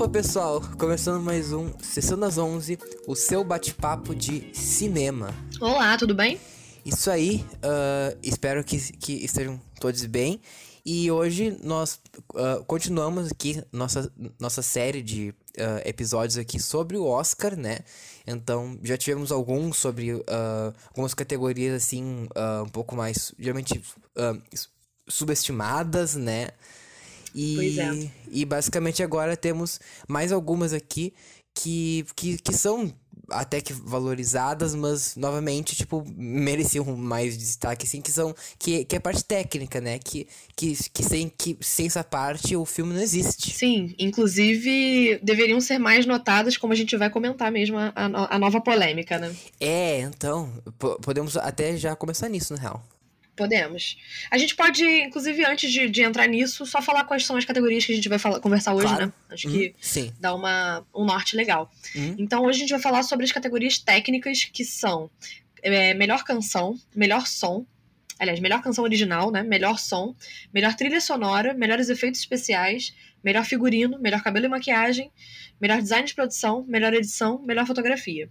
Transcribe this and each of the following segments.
Opa, pessoal! Começando mais um Sessão das 11, o seu bate-papo de cinema. Olá, tudo bem? Isso aí, uh, espero que, que estejam todos bem. E hoje nós uh, continuamos aqui nossa, nossa série de uh, episódios aqui sobre o Oscar, né? Então já tivemos alguns sobre algumas categorias assim, um pouco mais, geralmente subestimadas, né? E, pois é. e basicamente agora temos mais algumas aqui que, que, que são até que valorizadas, mas novamente, tipo, mereciam mais destaque, assim, que são. Que, que é a parte técnica, né? Que, que, que, sem, que sem essa parte o filme não existe. Sim, inclusive deveriam ser mais notadas, como a gente vai comentar mesmo a, a, a nova polêmica, né? É, então, podemos até já começar nisso, na real. Podemos. A gente pode, inclusive, antes de, de, entrar nisso, só falar quais são as categorias que a gente vai falar, conversar hoje, claro. né? Acho que uhum. Sim. dá uma, um norte legal. Uhum. Então, hoje a gente vai falar sobre as categorias técnicas que são é, melhor canção, melhor som, aliás, melhor canção original, né? Melhor som, melhor trilha sonora, melhores efeitos especiais, melhor figurino, melhor cabelo e maquiagem, melhor design de produção, melhor edição, melhor fotografia.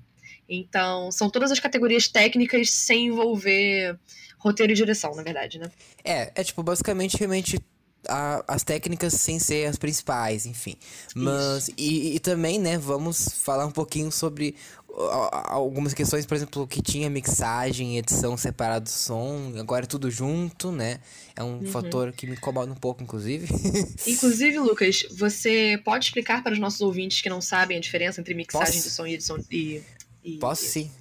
Então, são todas as categorias técnicas sem envolver roteiro e direção, na verdade, né? É, é tipo, basicamente, realmente a, as técnicas sem ser as principais, enfim. Mas, e, e, também, né, vamos falar um pouquinho sobre algumas questões, por exemplo, que tinha mixagem, edição separada do som, agora é tudo junto, né? É um uhum. fator que me incomoda um pouco, inclusive. inclusive, Lucas, você pode explicar para os nossos ouvintes que não sabem a diferença entre mixagem Posso? de som e edição e. e Posso e...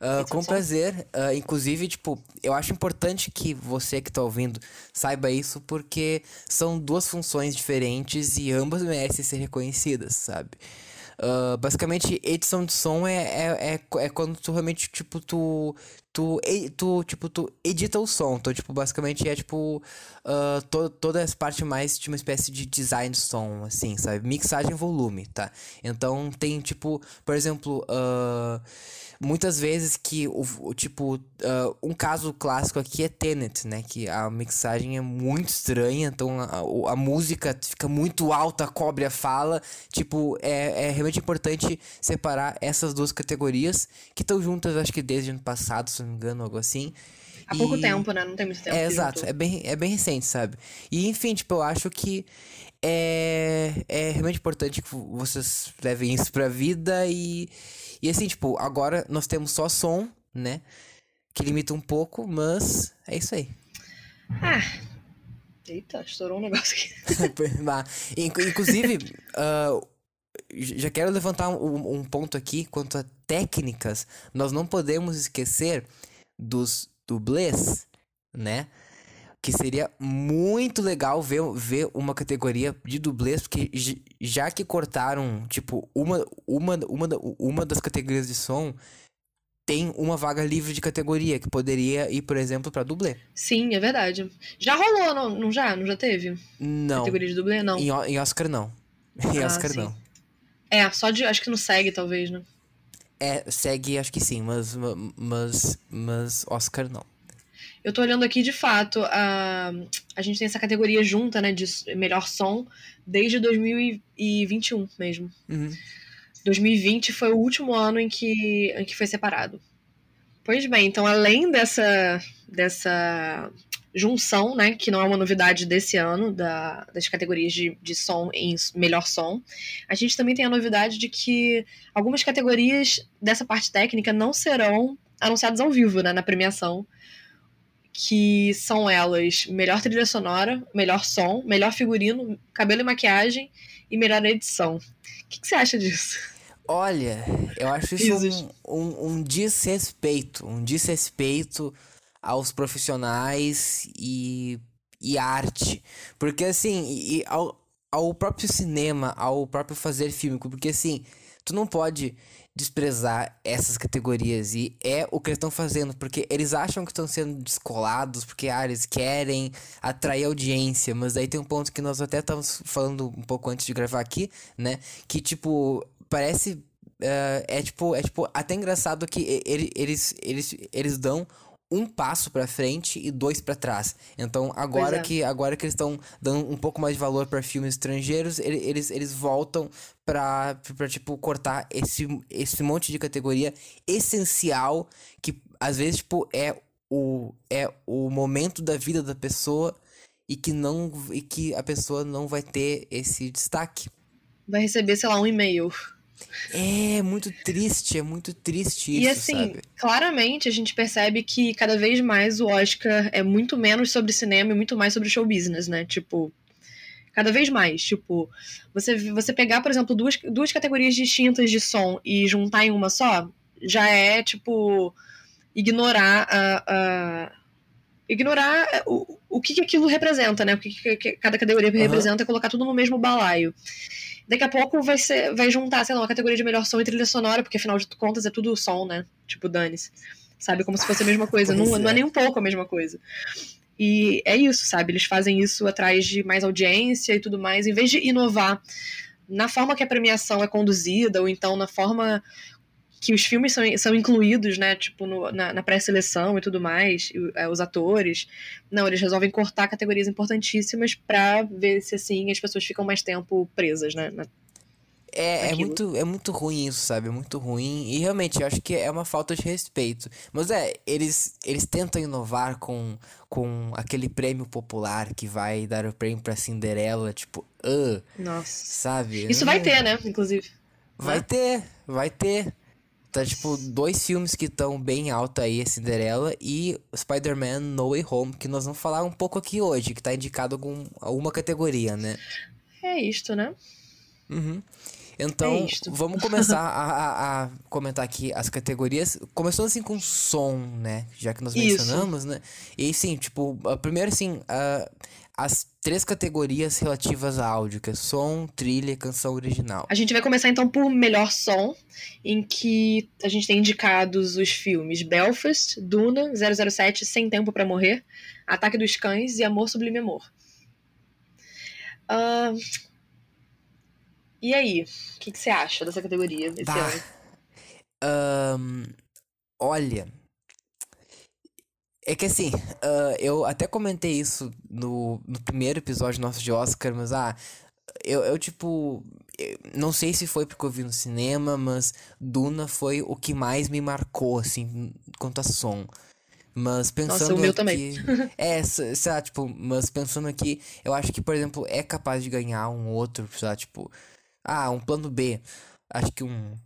Uh, com prazer. Uh, inclusive, tipo, eu acho importante que você que tá ouvindo saiba isso, porque são duas funções diferentes e ambas merecem ser reconhecidas, sabe? Uh, basicamente, edição de som é, é, é, é, quando tu realmente, tipo, tu, tu, tu, tipo, tu edita o som. Então, tipo, basicamente é, tipo, uh, to, toda essa parte mais de uma espécie de design de som, assim, sabe? Mixagem e volume, tá? Então, tem, tipo, por exemplo, uh, muitas vezes que o, o tipo uh, um caso clássico aqui é Tenet, né? Que a mixagem é muito estranha, então a, a música fica muito alta, cobre a fala. Tipo, é, é realmente importante separar essas duas categorias que estão juntas, acho que desde o ano passado, se não me engano, algo assim. Há pouco tempo, né? Não tem muito tempo. É, exato. É bem, é bem recente, sabe? E, enfim, tipo, eu acho que é, é realmente importante que vocês levem isso pra vida e e assim, tipo, agora nós temos só som, né? Que limita um pouco, mas é isso aí. Ah. Eita, estourou um negócio aqui. Inclusive, uh, já quero levantar um, um, ponto aqui quanto a técnicas. Nós não podemos esquecer dos dublês, né? que seria muito legal ver, ver uma categoria de dublês, porque já que cortaram, tipo, uma, uma, uma, uma das categorias de som, tem uma vaga livre de categoria, que poderia ir, por exemplo, para dublê. Sim, é verdade. Já rolou, não, não já? Não já teve? Não. Categoria de dublê, não. Em, em Oscar, não. Em ah, Oscar, sim. não. É, só de. Acho que não segue, talvez, né? É, segue, acho que sim, mas, mas, mas Oscar não. Eu tô olhando aqui, de fato, a, a gente tem essa categoria junta, né, de melhor som, desde 2021 mesmo. Uhum. 2020 foi o último ano em que, em que foi separado. Pois bem, então além dessa, dessa junção, né, que não é uma novidade desse ano, da, das categorias de, de som em melhor som, a gente também tem a novidade de que algumas categorias dessa parte técnica não serão anunciadas ao vivo, né, na premiação, que são elas melhor trilha sonora, melhor som, melhor figurino, cabelo e maquiagem e melhor edição. O que, que você acha disso? Olha, eu acho isso um, um, um, desrespeito, um desrespeito aos profissionais e, e arte. Porque assim, e ao, ao próprio cinema, ao próprio fazer filme, porque assim, tu não pode desprezar essas categorias. E é o que eles estão fazendo, porque eles acham que estão sendo descolados, porque ah, eles querem atrair audiência. Mas aí tem um ponto que nós até estávamos falando um pouco antes de gravar aqui, né? Que tipo, parece. Uh, é tipo, é tipo até engraçado que eles, eles, eles dão um passo para frente e dois para trás. Então, agora é. que agora que eles estão dando um pouco mais de valor para filmes estrangeiros, eles, eles voltam pra, tipo, cortar esse, esse monte de categoria essencial que, às vezes, tipo, é o, é o momento da vida da pessoa e que não e que a pessoa não vai ter esse destaque. Vai receber, sei lá, um e-mail. É muito triste, é muito triste isso. E assim, sabe? claramente a gente percebe que cada vez mais o Oscar é muito menos sobre cinema e muito mais sobre show business, né? Tipo, cada vez mais. Tipo, você, você pegar, por exemplo, duas, duas categorias distintas de som e juntar em uma só, já é, tipo, ignorar a. a ignorar o, o que, que aquilo representa, né? O que, que cada categoria uhum. representa e colocar tudo no mesmo balaio. Daqui a pouco vai, ser, vai juntar, sei lá, uma categoria de melhor som e trilha sonora, porque afinal de contas é tudo som, né? Tipo, dane-se. Sabe? Como se fosse a mesma coisa. Não, é. não é nem um pouco a mesma coisa. E é isso, sabe? Eles fazem isso atrás de mais audiência e tudo mais, em vez de inovar na forma que a premiação é conduzida, ou então na forma que os filmes são, são incluídos, né? Tipo, no, na, na pré-seleção e tudo mais, e, é, os atores. Não, eles resolvem cortar categorias importantíssimas pra ver se assim as pessoas ficam mais tempo presas, né? Na, é, é, muito, é muito ruim isso, sabe? É muito ruim. E realmente, eu acho que é uma falta de respeito. Mas é, eles, eles tentam inovar com, com aquele prêmio popular que vai dar o prêmio pra Cinderela, tipo, uh, Nossa. Sabe? Isso vai ter, né? Inclusive. Vai né? ter, vai ter. Tá, tipo, dois filmes que estão bem alto aí, a Cinderela e Spider-Man No Way Home, que nós vamos falar um pouco aqui hoje, que tá indicado com alguma categoria, né? É isto, né? Uhum. Então, é vamos começar a, a, a, comentar aqui as categorias. Começando assim com som, né? Já que nós mencionamos, Isso. né? E sim, tipo, primeiro assim, uh, as três categorias relativas a áudio, que é som, trilha e canção original. A gente vai começar então por melhor som, em que a gente tem indicados os filmes Belfast, Duna, 007, Sem Tempo para Morrer, Ataque dos Cães e Amor Sublime Amor. Uh, e aí, o que, que, você acha dessa categoria esse bah. ano? Um, olha, é que assim, uh, eu até comentei isso no, no primeiro episódio nosso de Oscar, mas ah, eu, eu tipo. Eu não sei se foi porque eu vi no cinema, mas Duna foi o que mais me marcou, assim, quanto a som. Mas pensando Nossa, o meu aqui, também. é, sei lá, tipo, mas pensando aqui, eu acho que, por exemplo, é capaz de ganhar um outro, sei lá, tipo, ah, um plano B. Acho que um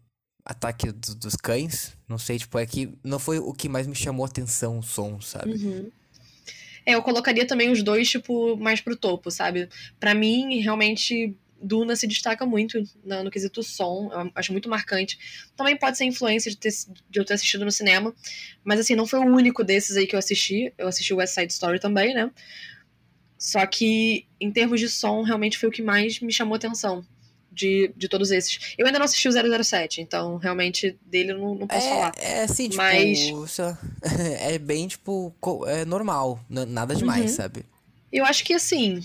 Ataque do, dos Cães. Não sei, tipo, é que não foi o que mais me chamou atenção o som, sabe? Uhum. É, eu colocaria também os dois, tipo, mais pro topo, sabe? para mim, realmente, Duna se destaca muito no, no, quesito som, eu acho muito marcante. Também pode ser influência de, ter, de eu ter assistido no cinema, mas assim, não foi o único desses aí que eu assisti. Eu assisti West Side Story também, né? Só que, em termos de som, realmente foi o que mais me chamou atenção de, de todos esses. Eu ainda não assisti o 007, então realmente dele eu não, não posso é, falar. É assim, tipo, Mas... é bem, tipo, é normal, nada demais, uhum. sabe? Eu acho que assim,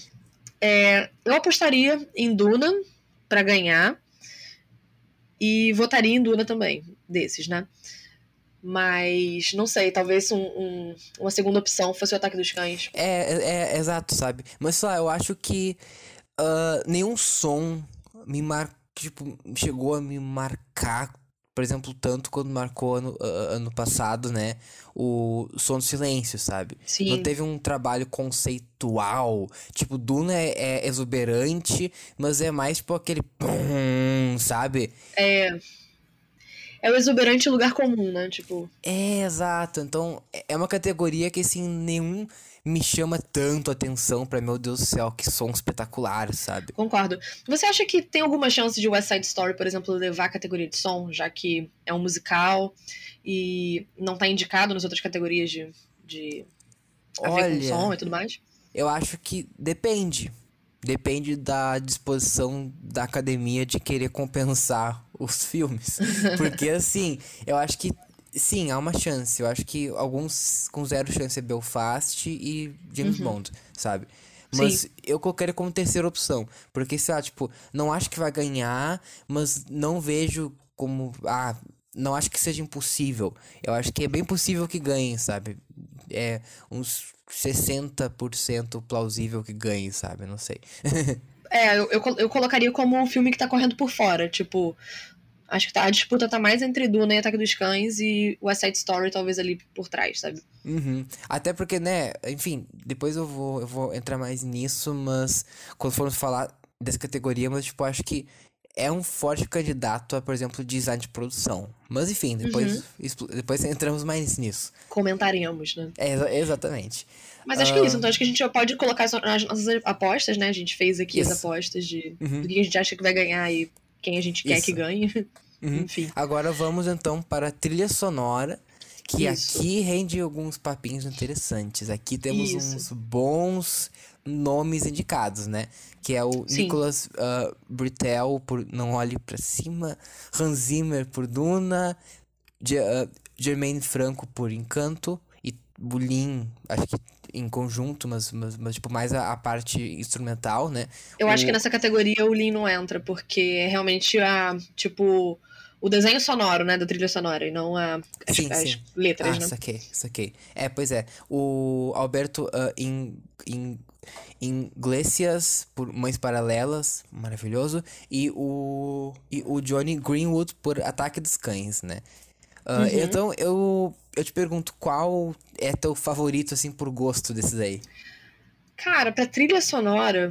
é, eu apostaria em Duna para ganhar e votaria em Duna também, desses, né? Mas não sei, talvez um, um, uma segunda opção fosse o Ataque dos Cães. É, é, é exato, sabe? Mas só, eu acho que uh, nenhum som me mar... tipo, chegou a me marcar, por exemplo, tanto quando marcou ano, ano passado, né? O Som do Silêncio, sabe? Sim. Não teve um trabalho conceitual. Tipo, Duna é, é exuberante, mas é mais tipo aquele. Pum, sabe? É. É o exuberante lugar comum, né? Tipo. É, exato. Então, é uma categoria que, assim, nenhum me chama tanto a atenção para meu Deus do céu, que som espetacular, sabe? Concordo. Você acha que tem alguma chance de West Side Story, por exemplo, levar a categoria de som, já que é um musical e não tá indicado nas outras categorias de, de Olha, som e tudo mais? Eu acho que depende. Depende da disposição da academia de querer compensar os filmes. Porque, assim, eu acho que Sim, há uma chance. Eu acho que alguns com zero chance é Belfast e James uhum. Bond, sabe? Mas Sim. eu colocaria como terceira opção. Porque, sei lá, tipo, não acho que vai ganhar, mas não vejo como. Ah, não acho que seja impossível. Eu acho que é bem possível que ganhe, sabe? É uns 60% plausível que ganhe, sabe? Não sei. é, eu, eu, eu, colocaria como um filme que tá correndo por fora. Tipo, acho que tá, a disputa tá mais entre Duna e Ataque dos Cães e West Side Story talvez ali por trás, sabe? Uhum. Até porque, né, enfim, depois eu vou, eu vou entrar mais nisso, mas quando formos falar dessa categoria, mas tipo, acho que é um forte candidato a, por exemplo, design de produção. Mas enfim, depois, uhum. depois entramos mais nisso. Comentaremos, né? É, exatamente. Mas acho uh... que é isso. Então acho que a gente já pode colocar as nossas apostas, né? A gente fez aqui isso. as apostas de uhum. do que a gente acha que vai ganhar e quem a gente quer isso. que ganhe. Uhum. Enfim. Agora vamos então para a trilha sonora. Que isso. aqui rende alguns papinhos interessantes. Aqui temos isso. uns bons nomes indicados, né? Que é o Sim. Nicolas uh, Britel por Não Olhe para Cima, Hans Zimmer por Duna, G uh, Germaine Franco por Encanto e Bulin, acho que em conjunto, mas, mas, mas tipo, mais a, a, parte instrumental, né? Eu o... acho que nessa categoria o Lin não entra, porque é realmente a, tipo, o desenho sonoro, né, da trilha sonora, e não a, as, sim, as sim. letras, ah, né? saquei, saquei. É, pois é. O Alberto uh, in, in Iglesias por Mães Paralelas, maravilhoso, e o, e o Johnny Greenwood por Ataque dos Cães, né? Uh, uhum. Então eu, eu te pergunto qual é teu favorito, assim, por gosto desses aí? Cara, pra trilha sonora.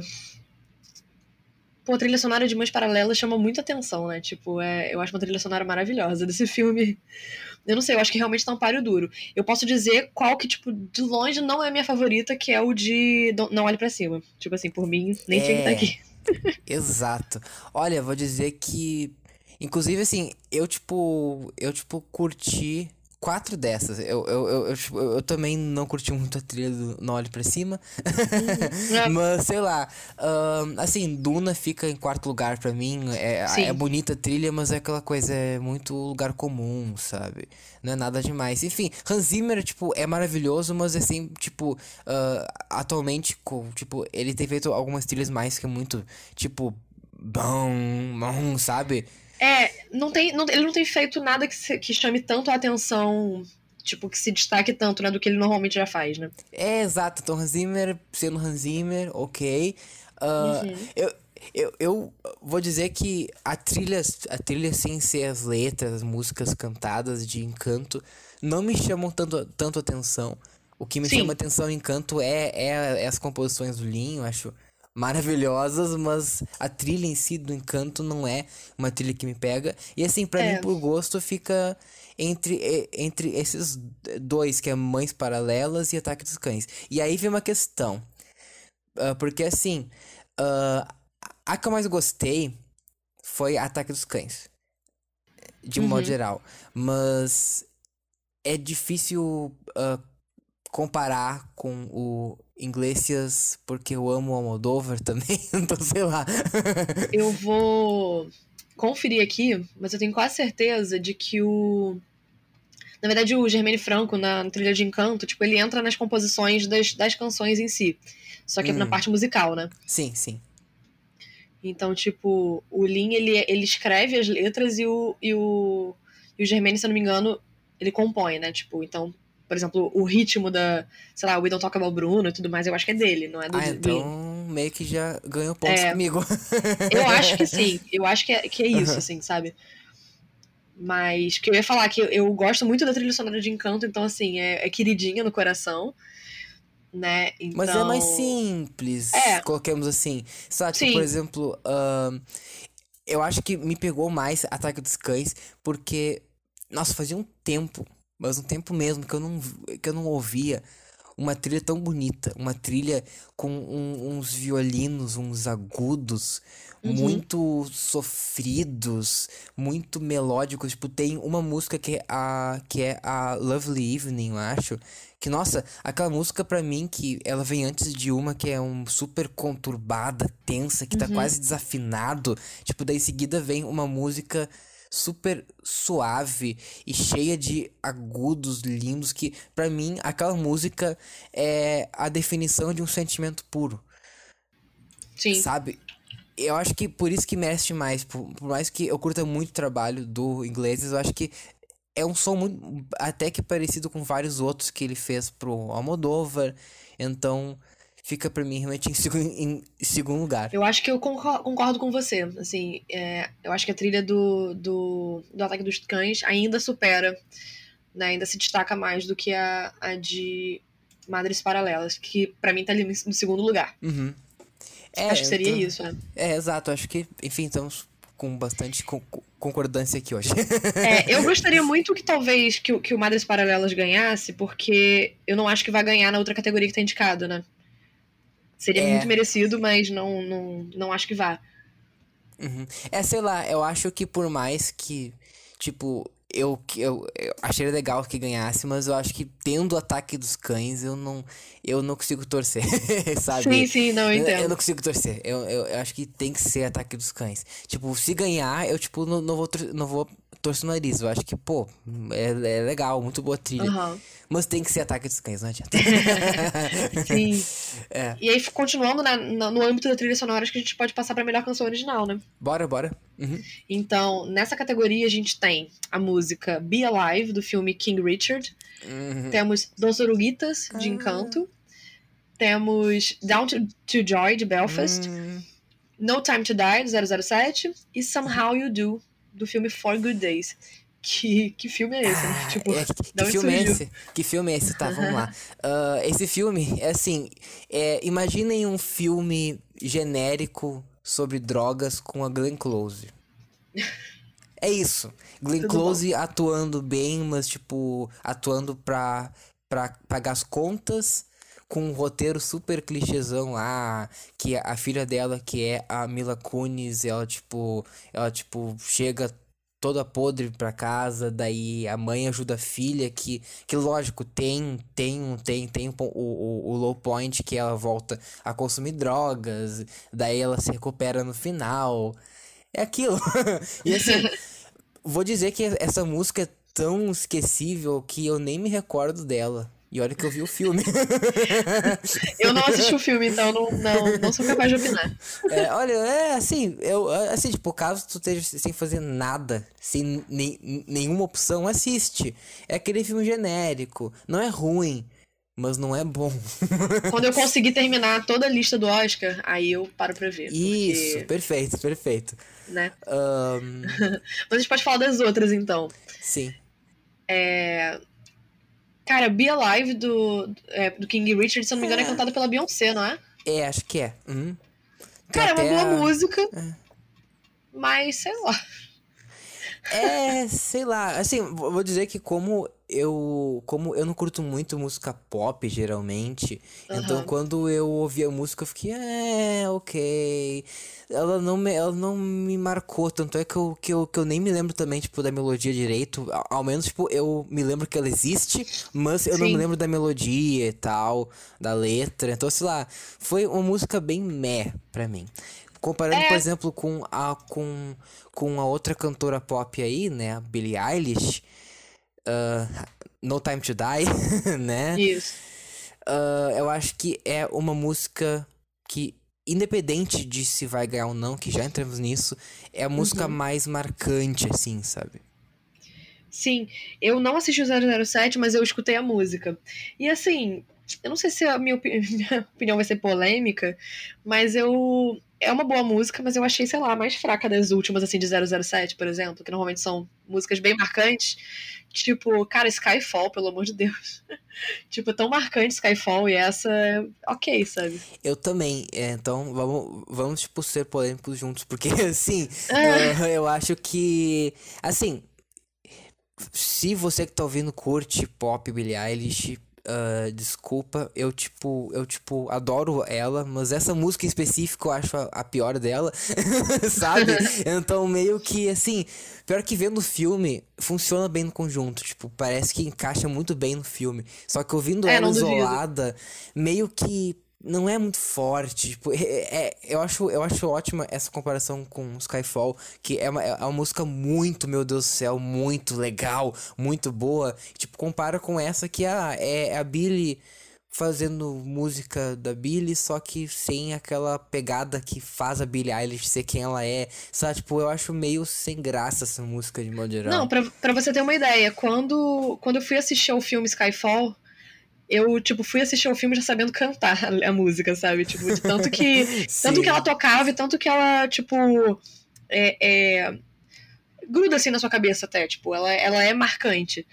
Pô, a trilha sonora de Mães Paralelas chama muita atenção, né? Tipo, é, eu acho uma trilha sonora maravilhosa desse filme. Eu não sei, eu acho que realmente tá um páreo duro. Eu posso dizer qual que, tipo, de longe não é a minha favorita, que é o de Não Olhe para Cima. Tipo assim, por mim, nem é... tinha que estar tá aqui. Exato. Olha, vou dizer que. Inclusive, assim, eu, tipo. Eu, tipo, curti quatro dessas. Eu, eu, eu, eu, tipo, eu, também não curti muito a trilha do Não Olhe Pra Cima. Uhum. mas, sei lá. Uh, assim, Duna fica em quarto lugar pra mim. É, é bonita a trilha, mas é aquela coisa, é muito lugar comum, sabe? Não é nada demais. Enfim, Hans Zimmer, tipo, é maravilhoso, mas assim, tipo, uh, atualmente, tipo, ele tem feito algumas trilhas mais que é muito, tipo, bom, bom, sabe? É, não tem, não, ele não tem feito nada que, se, que chame tanto a atenção, tipo, que se destaque tanto, né, do que ele normalmente já faz, né? É, exato. Então, Hans Zimmer, sendo Hans Zimmer, ok. Uh, uhum. eu, eu, eu vou dizer que a trilha, a trilha sem ser as letras, as músicas cantadas de encanto, não me chamam tanto, tanto atenção. O que me Sim. chama atenção em encanto é, é, é as composições do Linho, acho maravilhosas, mas a trilha em si do Encanto não é uma trilha que me pega. E assim, para é. mim, por gosto, fica entre, entre esses dois, que é Mães Paralelas e Ataque dos Cães. E aí vem uma questão. Uh, porque assim, uh, a que eu mais gostei foi Ataque dos Cães. De um uhum. modo geral. Mas é difícil uh, comparar com o Iglesias, porque eu amo o Almodóvar também, então sei lá. eu vou conferir aqui, mas eu tenho quase certeza de que o. Na verdade, o Germaine Franco, na, trilha de encanto, tipo, ele entra nas composições das, das canções em si. Só que hum. na parte musical, né? Sim, sim. Então, tipo, o Lin, ele, ele escreve as letras e o, e o, e o Germaine, se eu não me engano, ele compõe, né? Tipo, então por exemplo, o ritmo da, sei lá, We Don't Talk About Bruno e tudo mais, eu acho que é dele, não é do Ah, então meio que já ganhou pontos é, comigo. Eu acho que sim, eu acho que é, que é isso, assim, sabe? Mas que eu ia falar que eu, gosto muito da trilha sonora de Encanto, então, assim, é, é queridinha no coração, né? Então... Mas é mais então, simples, é. coloquemos assim. Sabe, tipo, por exemplo, uh, eu acho que me pegou mais Ataque dos Cães, porque, nossa, fazia um tempo mas um tempo mesmo que eu não, que eu não ouvia uma trilha tão bonita, uma trilha com um, uns violinos, uns agudos uhum. muito sofridos, muito melódicos. Tipo, tem uma música que é a que é a Lovely Evening, eu acho. Que nossa, aquela música para mim que ela vem antes de uma que é um super conturbada, tensa, que tá uhum. quase desafinado. Tipo, daí em seguida vem uma música super suave e cheia de agudos lindos que para mim aquela música é a definição de um sentimento puro. Sim. Sabe? Eu acho que por isso que merece mais. Por, por, mais que eu curta muito o trabalho do inglês, eu acho que é um som muito, até que parecido com vários outros que ele fez pro Almodóvar. Então, fica para mim realmente em, segundo, em segundo lugar. Eu acho que eu concordo com você. Assim, é, eu acho que a trilha do, do, do Ataque dos Cães ainda supera, né, ainda se destaca mais do que a, a de Madres Paralelas, que para mim tá ali no segundo lugar. Uhum. É, acho que seria então, isso, né? É, exato. Acho que, enfim, estamos com bastante co concordância aqui hoje. é, eu gostaria muito que talvez que, que o Madres Paralelas ganhasse, porque eu não acho que vai ganhar na outra categoria que tá indicado, né? Seria é. muito merecido, mas não, não, não acho que vá. Uhum. É, sei lá, eu acho que por mais que, tipo, eu, eu, eu achei legal que ganhasse, mas eu acho que tendo o ataque dos cães, eu não, eu não consigo torcer, sabe? Sim, sim, não, eu entendo. Eu, eu não consigo torcer. Eu, eu, eu, acho que tem que ser ataque dos cães. Tipo, se ganhar, eu, tipo, não, não, vou, não vou torcer o nariz. Eu acho que, pô, é, é legal, muito boa trilha. Uhum. Mas tem que ser ataque dos cães, não adianta. Sim. É. E aí, continuando né, no âmbito da trilha sonora, acho que a gente pode passar pra melhor canção original, né? Bora, bora. Uhum. Então, nessa categoria a gente tem a música Be Alive, do filme King Richard. Uhum. Temos Dos Oruguitas, de ah. Encanto. Temos Down to, to Joy, de Belfast. Uhum. No Time to Die, do 007. E Somehow You Do, do filme Four Good Days. Que, que filme é esse? Ah, tipo, é, que, que filme é esse? Que filme é esse? Tá, vamos lá. Uh, esse filme é assim: é, imaginem um filme genérico sobre drogas com a Glenn Close. É isso. Glenn Close atuando bem, mas tipo, atuando pra, pra pagar as contas com um roteiro super clichêzão lá, que a filha dela, que é a Mila Kunis, ela tipo, ela tipo chega toda podre pra casa, daí a mãe ajuda a filha, que, que lógico, tem, tem, tem, tem o, o, o low point que ela volta a consumir drogas, daí ela se recupera no final. É aquilo. e assim, vou dizer que essa música é tão esquecível que eu nem me recordo dela. E olha que eu vi o filme. eu não assisti o filme, então não, não, não sou capaz de opinar. É, olha, é assim, eu, assim, tipo, caso tu esteja sem fazer nada, sem nem, nenhuma opção, assiste. É aquele filme genérico. Não é ruim, mas não é bom. Quando eu conseguir terminar toda a lista do Oscar, aí eu paro pra ver. Isso, porque... perfeito, perfeito. Né? Um... mas a gente pode falar das outras, então. Sim. É... Cara, Be Alive do, é, do King Richard, se eu não me engano, é, é cantada pela Beyoncé, não é? É, acho que é. Uhum. Cara, é uma boa a... música. É. Mas, sei lá. É, sei lá. Assim, vou dizer que como eu como eu não curto muito música pop geralmente, uhum. então quando eu ouvi a música eu fiquei, é, ok. Ela não me, ela não me marcou, tanto é que eu, que, eu, que eu nem me lembro também, tipo, da melodia direito. Ao, menos, tipo, eu me lembro que ela existe, mas eu Sim. não me lembro da melodia e tal, da letra. Então, sei lá, foi uma música bem meh pra mim. Comparando, é. por exemplo, com a, com, com a outra cantora pop aí, né? A Billie Eilish. Uh, no Time to Die, né? Isso. Uh, eu acho que é uma música que, independente de se vai ganhar ou não, que já entramos nisso, é a música uhum. mais marcante, assim, sabe? Sim, eu não assisti o 007, mas eu escutei a música. E assim, eu não sei se a minha, opini minha opinião vai ser polêmica, mas eu é uma boa música, mas eu achei, sei lá, mais fraca das últimas, assim, de 007, por exemplo, que normalmente são músicas bem marcantes. Tipo, cara, Skyfall, pelo amor de Deus. tipo, é tão marcante Skyfall e essa, ok, sabe? Eu também, é, então vamos, vamos tipo, ser polêmicos juntos, porque, assim, é. eu, eu acho que, assim, se você que tá ouvindo curte pop Billie Eilish, Uh, desculpa, eu tipo, eu tipo, adoro ela, mas essa música em específico eu acho a, a pior dela, sabe? então meio que assim, pior que vendo o filme, funciona bem no conjunto, tipo, parece que encaixa muito bem no filme. Só que ouvindo é, ela isolada, meio que não é muito forte. Tipo, é, é, eu, acho, eu acho ótima essa comparação com Skyfall, que é uma, é uma música muito, meu Deus do céu, muito legal, muito boa. Tipo, compara com essa que ah, é, é a Billy fazendo música da Billie, só que sem aquela pegada que faz a Billie Eilish ser quem ela é. Sabe, tipo, eu acho meio sem graça essa música de modo geral. Não, pra, pra você ter uma ideia, quando, quando eu fui assistir ao filme Skyfall, eu, tipo, fui assistir ao filme já sabendo cantar a, música, sabe? Tipo, tanto que. tanto que ela tocava e tanto que ela, tipo. É, é, gruda assim na sua cabeça até, tipo, ela, ela é marcante.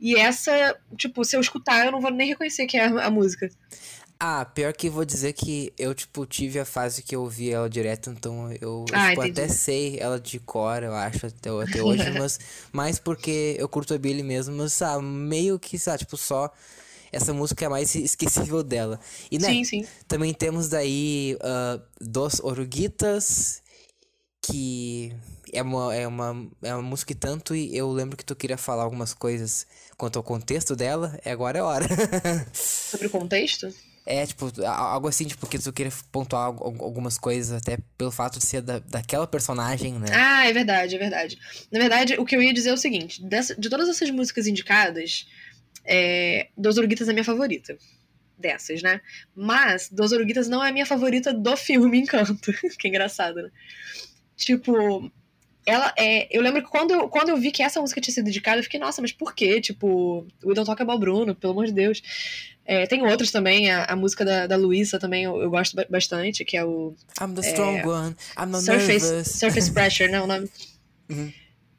E essa, tipo, se eu escutar, eu não vou nem reconhecer que é a, a música. Ah, pior que vou dizer que eu, tipo, tive a fase que eu ouvi ela direto, então eu, ah, tipo, até sei ela de cor, eu acho, até, até hoje, mas mais porque eu curto a Billy mesmo, mas, sabe, meio que, sabe, tipo, só essa música é mais esquecível dela. E, né, sim, sim. também temos daí uh, Dos Oruguitas, que é uma, é, uma, é uma música e tanto, e eu lembro que tu queria falar algumas coisas quanto ao contexto dela, e agora é hora. Sobre o contexto? É, tipo, algo assim, tipo, que tu queria pontuar algumas coisas, até pelo fato de ser da, daquela personagem, né? Ah, é verdade, é verdade. Na verdade, o que eu ia dizer é o seguinte: dessa, de todas essas músicas indicadas, é, Dos Uruguitas é a minha favorita. Dessas, né? Mas Dos Uruguitas não é a minha favorita do filme Encanto. que engraçado, né? Tipo, ela é. Eu lembro que quando eu, quando eu vi que essa música tinha sido dedicada, eu fiquei, nossa, mas por quê? Tipo, We Don't Talk About Bruno, pelo amor de Deus. É, tem outros também, a, a música da, da Luísa também eu, eu, gosto bastante, que é o. I'm the strong é, one, I'm not surface, nervous. Surface Pressure, não, o nome. Uhum.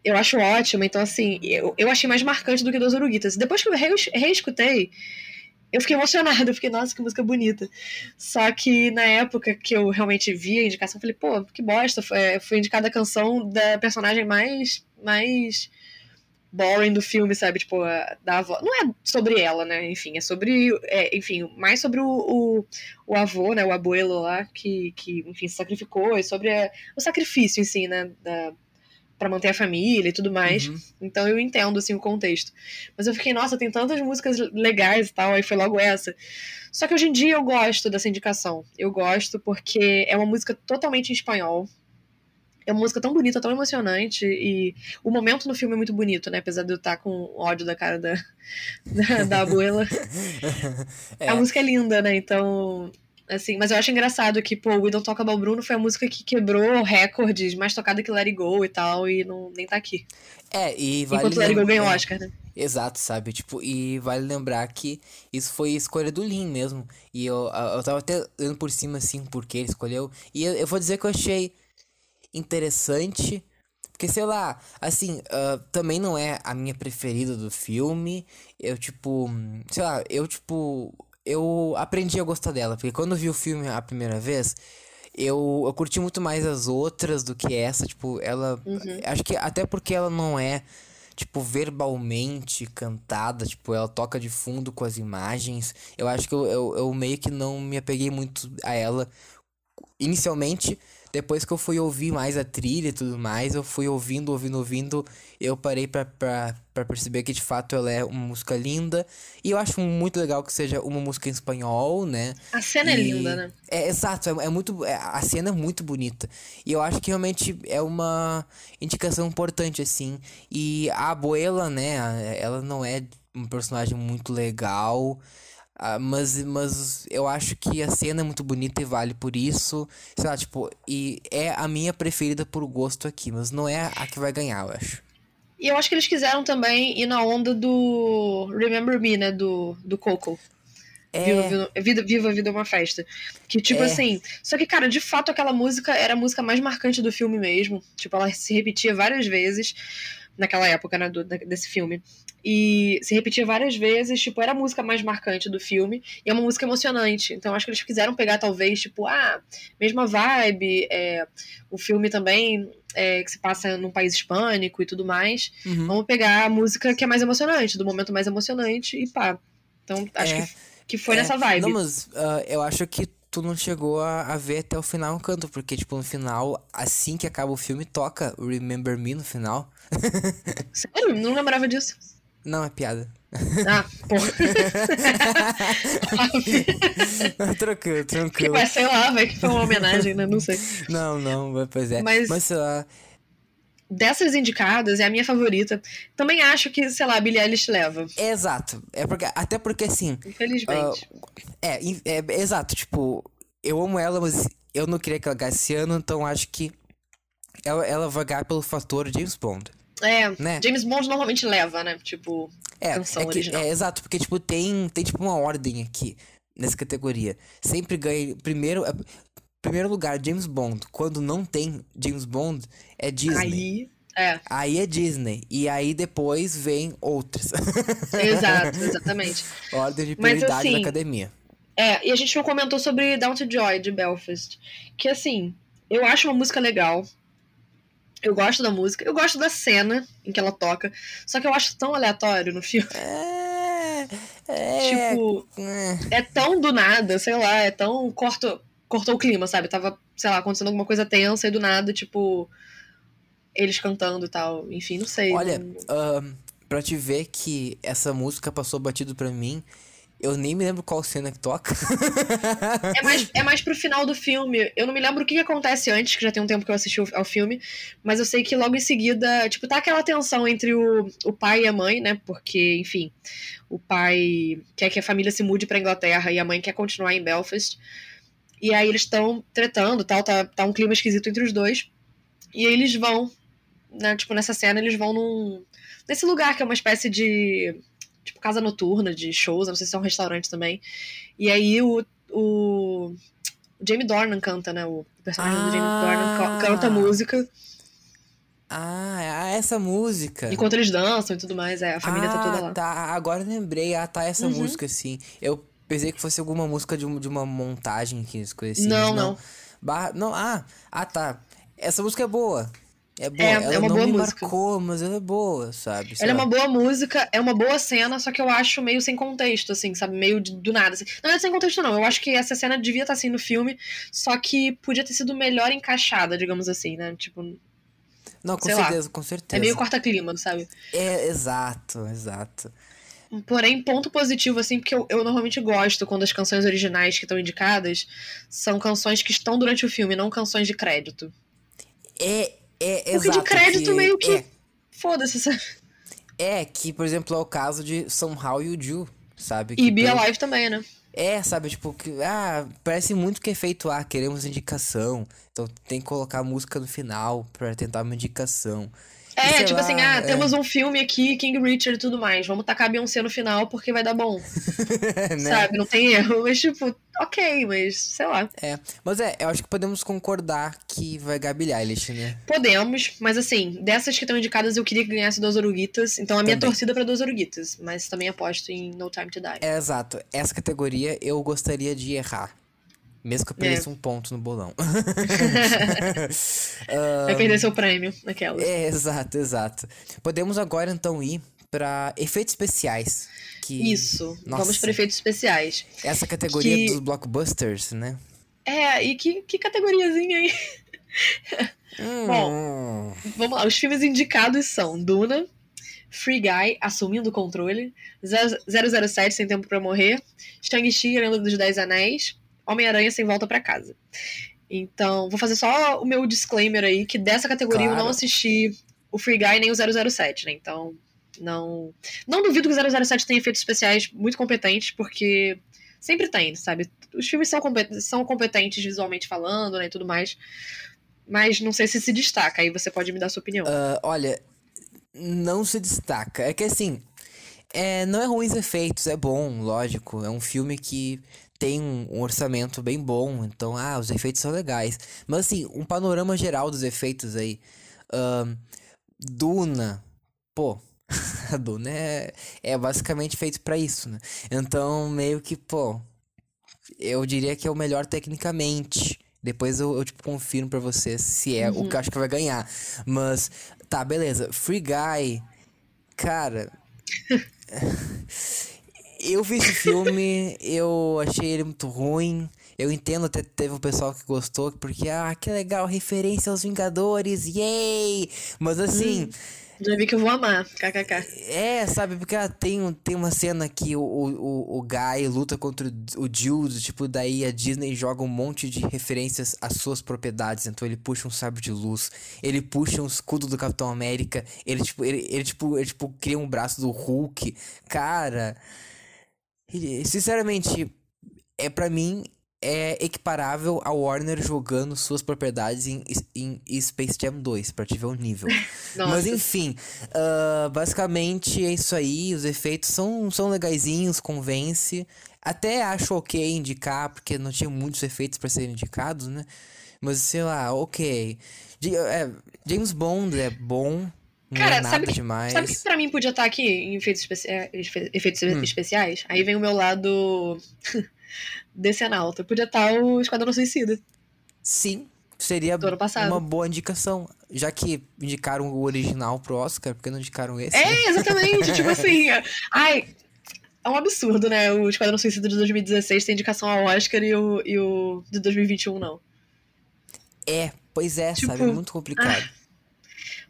Eu acho ótimo, então assim, eu, eu achei mais marcante do que Dos Uruguitas. Depois que eu reescutei, eu fiquei emocionada, eu fiquei, nossa, que música bonita. Só que na época que eu realmente vi a indicação, eu falei, pô, que bosta, foi, foi indicada a canção da personagem mais, mais boring do filme, sabe? Tipo, da avó. Não é sobre ela, né? Enfim, é sobre. É, enfim, mais sobre o, o, o, avô, né? O abuelo lá, que, que enfim, se sacrificou, e sobre a, o sacrifício em si, né? Da, para manter a família e tudo mais. Uhum. Então eu entendo assim o contexto. Mas eu fiquei, nossa, tem tantas músicas legais e tal, aí foi logo essa. Só que hoje em dia eu gosto dessa indicação. Eu gosto porque é uma música totalmente em espanhol. É uma música tão bonita, tão emocionante e o momento no filme é muito bonito, né? Apesar de eu estar com ódio da cara da da, da abuela. é. A música é linda, né? Então Assim, mas eu acho engraçado que, pô, We Don't Talk About Bruno foi a música que quebrou recordes, mais tocada que Let It Go e tal, e não, nem tá aqui. É, e vale Enquanto Let It Go ganhou é, Oscar, né? Exato, sabe? Tipo, e vale lembrar que isso foi escolha do Lin mesmo. E eu, eu tava até dando por cima, assim, porque ele escolheu. E eu, eu vou dizer que eu achei interessante. Porque, sei lá, assim, uh, também não é a minha preferida do filme. Eu, tipo, sei lá, eu, tipo, eu aprendi a gostar dela, porque quando eu vi o filme a primeira vez, eu, eu curti muito mais as outras do que essa, tipo, ela. Uhum. Acho que até porque ela não é, tipo, verbalmente cantada, tipo, ela toca de fundo com as imagens. Eu acho que eu, eu, eu meio que não me apeguei muito a ela inicialmente. Depois que eu fui ouvir mais a trilha e tudo mais, eu fui ouvindo, ouvindo, ouvindo, eu parei pra, pra, pra perceber que de fato ela é uma música linda. E eu acho muito legal que seja uma música em espanhol, né? A cena é e... é linda, né? É, exato, é, é muito. É, a cena é muito bonita. E eu acho que realmente é uma indicação importante, assim. E a abuela, né? Ela não é um personagem muito legal. Ah, mas, mas eu acho que a cena é muito bonita e vale por isso. Sei lá, tipo, e é a minha preferida por gosto aqui, mas não é a que vai ganhar, eu acho. E eu acho que eles quiseram também ir na onda do Remember Me, né? Do, do Coco. É... Viva, Viva, Viva a Vida é uma Festa. Que, tipo é... assim. Só que, cara, de fato, aquela música era a música mais marcante do filme mesmo. Tipo, ela se repetia várias vezes naquela época, né? Do, desse filme e se repetia várias vezes, tipo, era a música mais marcante do filme, e é uma música emocionante. Então acho que eles quiseram pegar, talvez, tipo, ah, mesma vibe, é, o filme também é, que se passa num país hispânico e tudo mais. Uhum. Vamos pegar a música que é mais emocionante, do momento mais emocionante, e pá. Então acho é, que, que foi é, nessa vibe. Não, mas uh, eu acho que tu não chegou a, a, ver até o final um canto, porque, tipo, no final, assim que acaba o filme, toca Remember Me no final. Sério? Não lembrava disso. Não, é piada. Ah, porra. tranquilo, tranquilo. Mas sei lá, vai que foi uma homenagem, né? Não sei. Não, não, pois é. Mas, Mas sei lá. Dessas indicadas, é a minha favorita. Também acho que, sei lá, a Billie Eilish leva. Exato. É porque, até porque, assim... Infelizmente. Uh, é, é, exato. Tipo, eu amo ela, mas eu não queria que ela ganhasse esse ano, então acho que ela, ela vai ganhar pelo fator James Bond. É, né? James Bond normalmente leva, né? Tipo, é, canção é que, original. É, exato, porque, tipo, tem, tem, tipo, uma ordem aqui nessa categoria. Sempre ganha... Primeiro... Primeiro lugar, James Bond. Quando não tem James Bond, é Disney. Aí, é. Aí é Disney. E aí depois vem outras. Exato, exatamente. Ordem de prioridade Mas, assim, da academia. É, e a gente não comentou sobre Down to Joy, de Belfast. Que assim, eu acho uma música legal. Eu gosto da música. Eu gosto da cena em que ela toca. Só que eu acho tão aleatório no filme. É. é tipo, é. é tão do nada, sei lá, é tão. Corto, cortou o clima, sabe? Tava, sei lá, acontecendo alguma coisa tensa e do nada, tipo, eles cantando e tal. Enfim, não sei. Olha, não... uh, pra te ver que essa música passou batido pra mim, eu nem me lembro qual cena que toca. é, mais, é mais pro final do filme. Eu não me lembro o que, que acontece antes, que já tem um tempo que eu assisti ao filme, mas eu sei que logo em seguida, tipo, tá aquela tensão entre o, o pai e a mãe, né? Porque, enfim, o pai quer que a família se mude pra Inglaterra e a mãe quer continuar em Belfast. E aí eles estão tretando, tal, tá, tá um clima esquisito entre os dois. E aí eles vão, né, tipo, nessa cena, eles vão num. Nesse lugar que é uma espécie de. Tipo, casa noturna de shows, não sei se é um restaurante também. E aí o. o, Jamie Dornan canta, né? O personagem ah. do Jamie Dornan canta a música. Ah, é essa música. Enquanto eles dançam e tudo mais, é, a família ah, tá toda lá. Tá, agora lembrei. Ah, tá, essa uhum. música, sim. Eu Pensei que fosse alguma música de, um, de uma montagem que eles conheciam. Não, não. Não. Barra, não, ah, ah, tá. Essa música é boa. É boa. É, ela é uma não boa me música. marcou, mas ela é boa, sabe? Ela é uma boa música, é uma boa cena, só que eu acho meio sem contexto, assim, sabe? Meio de, do nada. Assim. Não é sem contexto, não. Eu acho que essa cena devia estar assim no filme, só que podia ter sido melhor encaixada, digamos assim, né? Tipo. Não, com certeza, lá. com certeza. É meio corta-clima, sabe? É, exato, exato. Porém, ponto positivo, assim, porque eu, eu normalmente gosto quando as canções originais que estão indicadas são canções que estão durante o filme, não canções de crédito. É, é, Porque exato. de crédito que, meio que. É. Foda-se, sabe? É, que, por exemplo, é o caso de Somehow You Do, sabe? E Be Alive também, né? É, sabe, tipo, que, ah, parece muito que é feito, ah, queremos indicação, então tem que colocar a música no final para tentar uma indicação. É, tipo lá, assim, ah, é. temos um filme aqui, King Richard e tudo mais. Vamos tacar Beyoncé no final porque vai dar bom. né? Sabe? Não tem erro. Mas, tipo, ok, mas sei lá. É. Mas é, eu acho que podemos concordar que vai Gabi Eilish, né? Podemos, mas assim, dessas que estão indicadas, eu queria que ganhasse Duas Oruguitas. Então a minha também. torcida é pra Duas Oruguitas. Mas também aposto em No Time to Die. É, exato. Essa categoria eu gostaria de errar. Mesmo que eu perdesse é. um ponto no bolão. um, Vai perder seu prêmio naquela. É, exato, exato. Podemos agora então ir para efeitos especiais. Que... Isso, Nossa. vamos para efeitos especiais. Essa categoria que... dos blockbusters, né? É, e que, que categoriazinha aí? Hum. Bom, vamos lá. Os filmes indicados são Duna, Free Guy, Assumindo o Controle, 007, Sem Tempo para Morrer, Shang-Chi, Lenda dos Dez Anéis, Homem-Aranha sem volta para casa. Então, vou fazer só o meu disclaimer aí, que dessa categoria claro. eu não assisti o Free Guy nem o 007, né? Então, não. Não duvido que o 007 tenha efeitos especiais muito competentes, porque sempre tem, sabe? Os filmes são, são competentes visualmente falando, né? E tudo mais. Mas não sei se se destaca, aí você pode me dar sua opinião. Uh, olha, não se destaca. É que assim. É, não é ruim os efeitos, é bom, lógico. É um filme que tem um orçamento bem bom, então, ah, os efeitos são legais. Mas assim, um panorama geral dos efeitos aí. Uh, Duna, pô, a Duna é, é basicamente feito para isso, né? Então, meio que, pô, eu diria que é o melhor tecnicamente. Depois eu, eu tipo, confirmo pra você se é uhum. o que eu acho que vai ganhar. Mas, tá, beleza. Free Guy, cara. Eu vi esse filme, eu achei ele muito ruim. Eu entendo até teve um pessoal que gostou, porque, ah, que legal, referência aos Vingadores, yay! Mas assim, hum. Já vi que eu vou amar, kkk. É, sabe, porque ah, tem, tem uma cena que o, o, o Guy luta contra o Jude, tipo, daí a Disney joga um monte de referências às suas propriedades. Então ele puxa um sabre de luz, ele puxa um escudo do Capitão América, ele, tipo, ele, ele, tipo, ele, tipo, cria um braço do Hulk. Cara, sinceramente, é para mim é equiparável a Warner jogando suas propriedades em, em Space Jam 2, pra te ver o nível. Mas enfim, uh, basicamente é isso aí. Os efeitos são, são legaisinhos, convence. Até acho ok indicar, porque não tinha muitos efeitos para serem indicados, né? Mas sei lá, ok. É, James Bond é bom. Não Cara, é sabe, demais. Sabe que pra mim podia estar aqui em efeitos, especi é, efeitos hum. especiais? Aí vem o meu lado Decenalta. Podia estar o Esquadrão Suicida. Sim, seria uma boa indicação. Já que indicaram o original pro Oscar, por que não indicaram esse? É, exatamente. tipo assim. Ai, é um absurdo, né? O Esquadrão Suicida de 2016 tem indicação ao Oscar e o, e o de 2021 não. É, pois é, tipo, sabe? É muito complicado. Ah,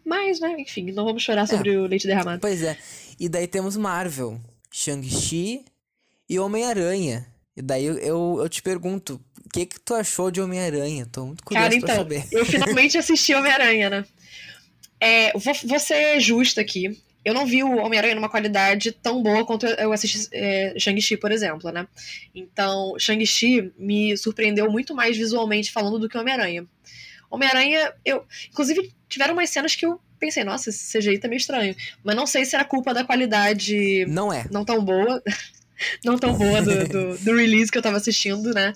mas, né, enfim, não vamos chorar sobre é, o leite derramado. Pois é. E daí temos Marvel, Shang-Chi e Homem-Aranha. E daí eu, eu, eu te pergunto, o que que tu achou de Homem-Aranha? Tô muito curioso Cara, então, saber. eu finalmente assisti Homem-Aranha, né? É, vou, vou ser justa aqui. Eu não vi o Homem-Aranha numa qualidade tão boa quanto eu assisti é, Shang-Chi, por exemplo, né? Então, Shang-Chi me surpreendeu muito mais visualmente falando do que Homem-Aranha. Homem-Aranha, eu. Inclusive, tiveram umas cenas que eu pensei, nossa, esse CGI tá meio estranho. Mas não sei se era culpa da qualidade. Não é. Não tão boa não tão boa do, do, do, release que eu tava assistindo, né?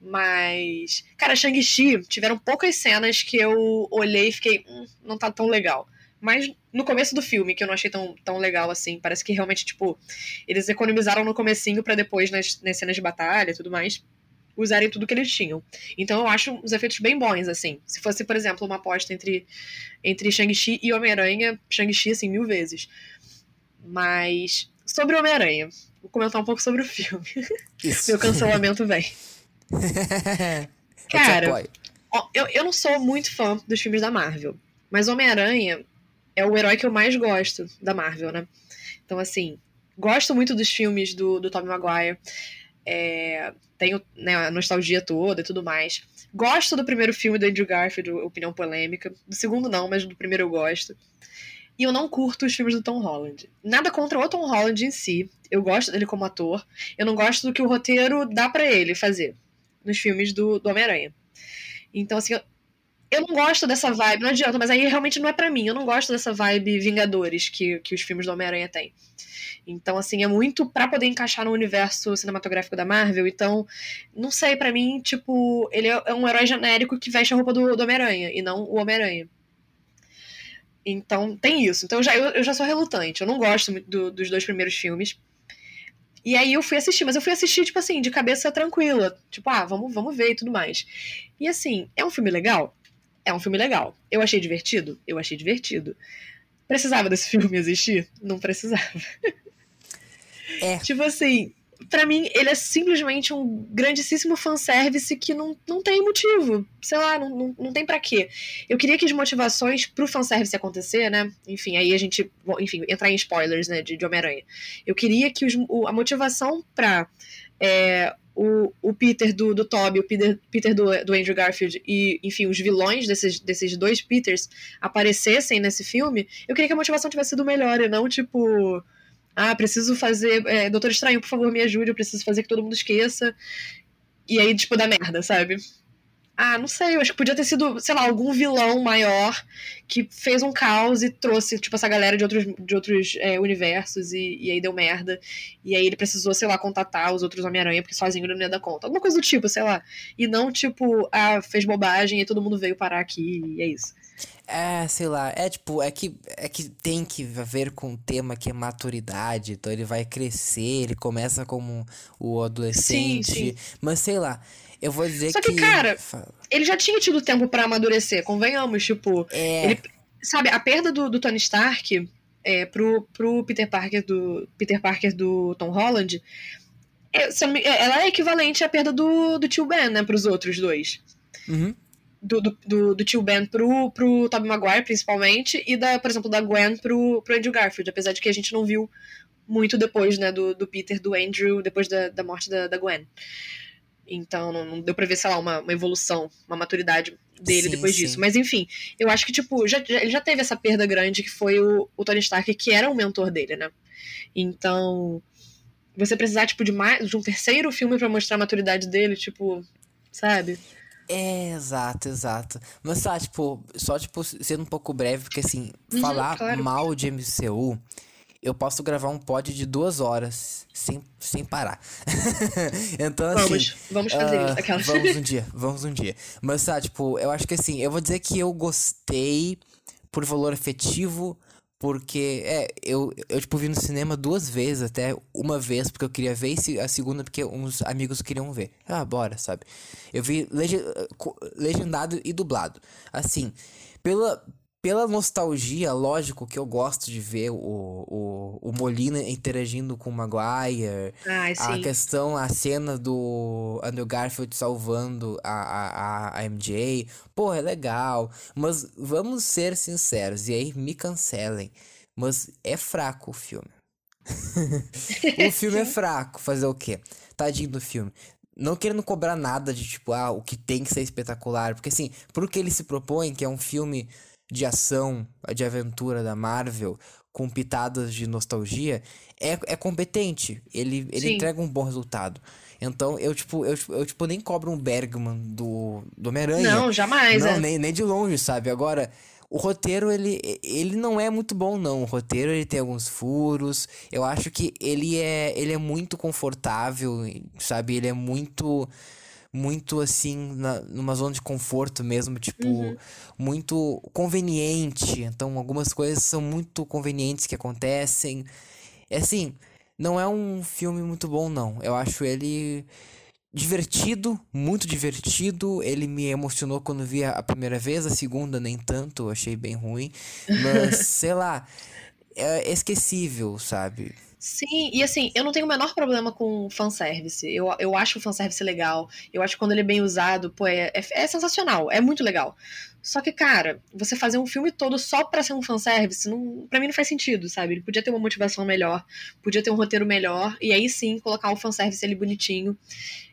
Mas, cara, Shang-Chi tiveram poucas cenas que eu olhei e fiquei, hum, não tá tão legal. Mas no começo do filme, que eu não achei tão, tão legal assim, parece que realmente, tipo, eles economizaram no comecinho para depois, nas, nas cenas de batalha e tudo mais, usarem tudo que eles tinham. Então eu acho os efeitos bem bons, assim. Se fosse, por exemplo, uma aposta entre, entre Shang-Chi e Homem-Aranha, Shang-Chi, assim, mil vezes. Mas, sobre Homem-Aranha, vou comentar um pouco sobre o filme. Isso. Meu cancelamento vem. Cara, ó, eu, eu não sou muito fã dos filmes da Marvel, mas Homem-Aranha é o herói que eu mais gosto da Marvel, né? Então, assim, gosto muito dos filmes do, do Tobey Maguire. É, tenho né, a nostalgia toda e tudo mais. Gosto do primeiro filme do Andrew Garfield, Opinião Polêmica. Do segundo não, mas do primeiro eu gosto. E eu não curto os filmes do Tom Holland. Nada contra o Tom Holland em si. Eu gosto dele como ator. Eu não gosto do que o roteiro dá para ele fazer nos filmes do, do Homem-Aranha. Então, assim, eu, não gosto dessa vibe, não adianta, mas aí realmente não é para mim. Eu não gosto dessa vibe Vingadores que, que os filmes do Homem-Aranha têm. Então, assim, é muito para poder encaixar no universo cinematográfico da Marvel. Então, não sei, para mim, tipo, ele é, é um herói genérico que veste a roupa do, do Homem-Aranha e não o Homem-Aranha. Então tem isso. Então eu já, eu, eu já sou relutante. Eu não gosto do, dos dois primeiros filmes. E aí eu fui assistir, mas eu fui assistir, tipo assim, de cabeça tranquila. Tipo, ah, vamos, vamos ver e tudo mais. E assim, é um filme legal? É um filme legal. Eu achei divertido? Eu achei divertido. Precisava desse filme existir? Não precisava. É. tipo assim, para mim, ele é simplesmente um grandíssimo fanservice que não, não tem motivo. Sei lá, não, não, não tem para quê. Eu queria que as motivações pro fanservice acontecer, né? Enfim, aí a gente, enfim, entrar em spoilers, né, de, de Homem-Aranha. Eu queria que os, o, a motivação pra é, o, o Peter do, do Toby, o Peter, Peter do, do Andrew Garfield e, enfim, os vilões desses, desses dois Peters aparecessem nesse filme, eu queria que a motivação tivesse sido melhor e não, tipo ah, preciso fazer. É, Doutor Estranho, por favor, me ajude, eu preciso fazer que todo mundo esqueça. E aí, tipo, dá merda, sabe? Ah, não sei, eu acho que podia ter sido, sei lá, algum vilão maior que fez um caos e trouxe, tipo, essa galera de outros, de outros é, universos e, e aí deu merda. E aí ele precisou, sei lá, contatar os outros Homem-Aranha porque sozinho ele não ia dar conta. Alguma coisa do tipo, sei lá. E não, tipo, ah, fez bobagem e todo mundo veio parar aqui e é isso. É, sei lá, é tipo, é que, é que tem que ver com um tema que é maturidade, então ele vai crescer, ele começa como o adolescente, sim, sim. mas sei lá, eu vou dizer Só que, que cara, ele já tinha tido tempo para amadurecer, convenhamos, tipo, é... ele, sabe, a perda do, do Tony Stark é, pro, pro Peter Parker do Peter Parker do Tom Holland, é, ela é equivalente à perda do, do tio Ben, né, pros outros dois. Uhum. do, do, do, do, tio Ben pro, pro Tobey Maguire, principalmente, e, da, por exemplo, da Gwen pro, pro Andrew Garfield, apesar de que a gente não viu muito depois, né, do, do Peter, do Andrew, depois da, da morte da, da Gwen. Então, não, não deu pra ver, sei lá, uma, uma evolução, uma maturidade dele sim, depois sim. disso. Mas enfim, eu acho que, tipo, já, já, ele já teve essa perda grande que foi o, o Tony Stark, que era o mentor dele, né? Então, você precisar, tipo, de mais de um terceiro filme para mostrar a maturidade dele, tipo, sabe? É, exato, exato. Mas tá, tipo, só, tipo, sendo um pouco breve, porque assim, uhum, falar claro. mal de MCU eu posso gravar um pod de duas horas sem, sem parar. então, assim. Vamos, vamos fazer uh, isso. Aquelas. Vamos um dia, vamos um dia. Mas, tá, tipo, eu acho que assim, eu vou dizer que eu gostei por valor afetivo, porque, é, eu, eu, tipo, vi no cinema duas vezes, até uma vez, porque eu queria ver, e a segunda porque uns amigos queriam ver. Ah, bora, sabe? Eu vi legendado e dublado. Assim, pela, pela nostalgia, lógico que eu gosto de ver o, o, o Molina interagindo com o Maguire. Ai, a questão, a cena do Andrew Garfield salvando a, a, a MJ. Pô, é legal. Mas vamos ser sinceros, e aí me cancelem. Mas é fraco o filme. o filme é fraco. Fazer o quê? Tadinho do filme não querendo cobrar nada de tipo, ah, o que tem que ser espetacular. Porque assim, pro que ele se propõe, que é um filme de ação, de aventura da Marvel, com pitadas de nostalgia, é, é competente. Ele, ele entrega um bom resultado. Então, eu, tipo, eu, eu tipo, nem cobro um Bergman do, do Homem-Aranha. Não, jamais. Não, é. nem, nem de longe, sabe? Agora, o roteiro, ele, ele não é muito bom, não. O roteiro, ele tem alguns furos. Eu acho que ele é, ele é muito confortável, sabe? Ele é muito muito assim, na, numa zona de conforto mesmo, tipo, uhum. muito conveniente. Então, algumas coisas são muito convenientes que acontecem. É assim, não é um filme muito bom, não. Eu acho ele divertido, muito divertido. Ele me emocionou quando vi a primeira vez, a segunda nem tanto, achei bem ruim. Mas, sei lá, é esquecível, sabe? Sim, e assim, eu não tenho o menor problema com fanservice. Eu, eu acho o fanservice legal. Eu acho que quando ele é bem usado, pô, é, é, é sensacional. É muito legal. Só que, cara, você fazer um filme todo só pra ser um fanservice, não, pra mim não faz sentido, sabe? Ele podia ter uma motivação melhor, podia ter um roteiro melhor, e aí sim colocar o fanservice ali bonitinho.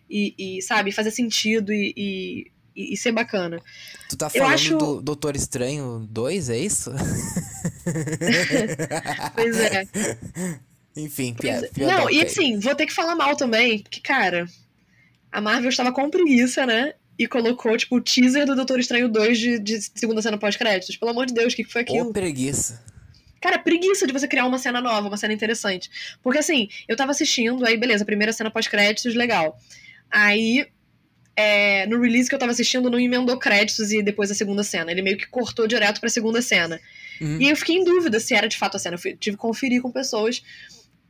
E, e sabe, fazer sentido e, e e, ser bacana. Tu tá falando acho... do Doutor Estranho 2, é isso? pois é. Enfim, piada. É. Não, e assim, vou ter que falar mal também, porque, cara, a Marvel estava com preguiça, né? E colocou, tipo, o teaser do Doutor Estranho 2 de, de segunda cena pós-créditos. Pelo amor de Deus, o que, que foi aquilo? Ô, preguiça. Cara, preguiça de você criar uma cena nova, uma cena interessante. Porque assim, eu tava assistindo, aí beleza, primeira cena pós-créditos, legal. Aí, é, no release que eu tava assistindo, não emendou créditos e depois a segunda cena. Ele meio que cortou direto pra segunda cena. Uhum. E eu fiquei em dúvida se era de fato a cena. Eu fui, tive que conferir com pessoas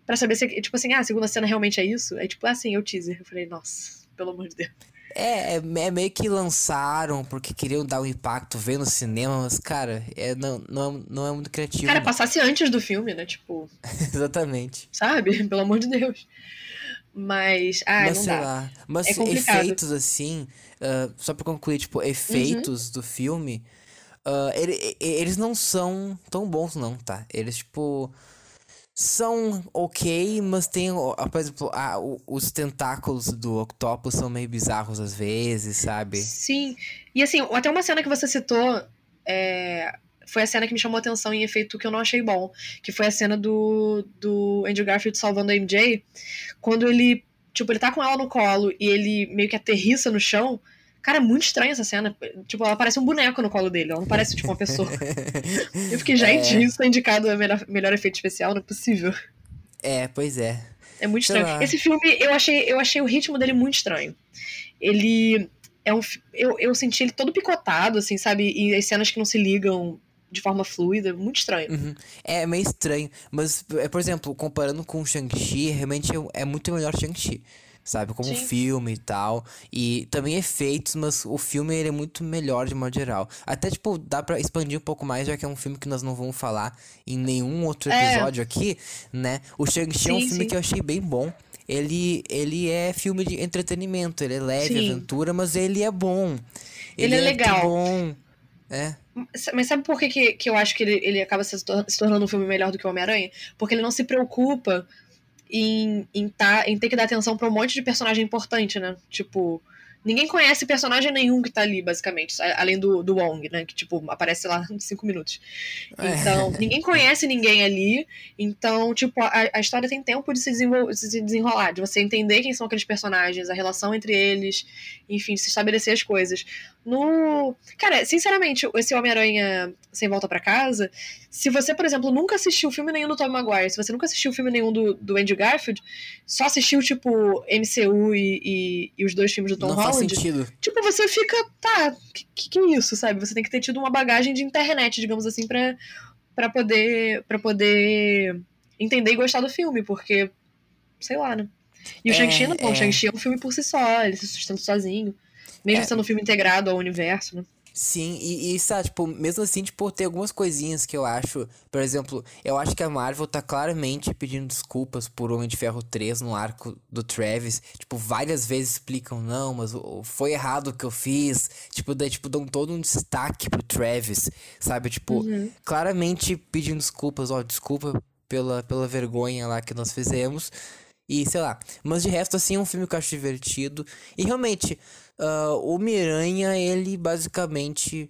para saber se, tipo assim, ah, a segunda cena realmente é isso? Aí, tipo, assim, é o teaser. Eu falei, nossa, pelo amor de Deus. É, é, é, meio que lançaram porque queriam dar um impacto, ver no cinema, mas, cara, é, não, não, é, não é muito criativo. Cara, passasse antes do filme, né? Tipo. Exatamente. Sabe? Pelo amor de Deus. Mas. Ah, mas, não sei dá. lá. Mas é efeitos, assim. Uh, só pra concluir, tipo, efeitos uhum. do filme. Uh, ele, eles não são tão bons, não, tá? Eles, tipo são ok, mas tem, por exemplo, a, os tentáculos do Octopus são meio bizarros às vezes, sabe? Sim. E assim, até uma cena que você citou é, foi a cena que me chamou atenção em efeito que eu não achei bom. Que foi a cena do, do Andrew Garfield salvando a MJ. Quando ele, tipo, ele tá com ela no colo e ele meio que aterrissa no chão. Cara, é muito estranha essa cena. Tipo, ela parece um boneco no colo dele. Ela não parece, tipo, uma pessoa. eu fiquei, gente, é... isso é indicado a melhor, melhor efeito especial? Não é possível. É, pois é. É muito Sei estranho. Lá. Esse filme, eu achei, eu achei o ritmo dele muito estranho. Ele é um... Eu, eu senti ele todo picotado, assim, sabe? E as cenas que não se ligam de forma fluida, muito estranho. Uhum. É meio estranho, mas, é, por exemplo, comparando com o Shang-Chi, realmente é, é muito melhor Shang-Chi sabe? Como Sim. filme e tal. E também efeitos, mas o filme ele é muito melhor de modo geral. Até, tipo, dá pra expandir um pouco mais, já que é um filme que nós não vamos falar em nenhum outro é. episódio é. aqui, né? O Shang-Chi é um filme sim. que eu achei bem bom. Ele, ele é filme de entretenimento, ele é leve, sim. aventura, mas ele é bom. Ele, ele é, é legal. bom. É. Mas sabe por que, que, que eu acho que ele, ele acaba se, tornando um filme melhor do que o Homem-Aranha? Porque ele não se preocupa em, em, tá, em ter que dar atenção pra um monte de personagem importante, né? Tipo, Ninguém conhece personagem nenhum que tá ali, basicamente, além do, do Wong, né? Que, tipo, aparece lá em cinco minutos. É. Então, ninguém conhece ninguém ali. Então, tipo, a, a história tem tempo de se, de se desenrolar, de você entender quem são aqueles personagens, a relação entre eles, enfim, de se estabelecer as coisas. No. Cara, sinceramente, esse Homem-Aranha Sem Volta para Casa, se você, por exemplo, nunca assistiu filme nenhum do Tom Maguire, se você nunca assistiu filme nenhum do, do Andrew Garfield, só assistiu, tipo, MCU e, e, e os dois filmes do Tom Não Holland. Faz sentido. Tipo, você fica, tá, que, que, que é isso, sabe? Você tem que ter tido uma bagagem de internet, digamos assim, pra, pra, poder, pra poder entender e gostar do filme, porque, sei lá, né? E o é, Shang-Chi não, é. o Shang-Chi é um filme por si só, ele se sustenta sozinho. Mesmo é. sendo um filme integrado ao universo, né? Sim, e, e sabe, tipo, mesmo assim, tipo, tem algumas coisinhas que eu acho. Por exemplo, eu acho que a Marvel tá claramente pedindo desculpas por Homem de Ferro 3 no arco do Travis. Tipo, várias vezes explicam, não, mas foi errado o que eu fiz. Tipo, daí, tipo, dão todo um destaque pro Travis, sabe? Tipo, uhum. claramente pedindo desculpas, ó, desculpa pela, pela vergonha lá que nós fizemos. E sei lá. Mas de resto, assim, é um filme que eu acho divertido. E realmente, uh, o Miranha, ele basicamente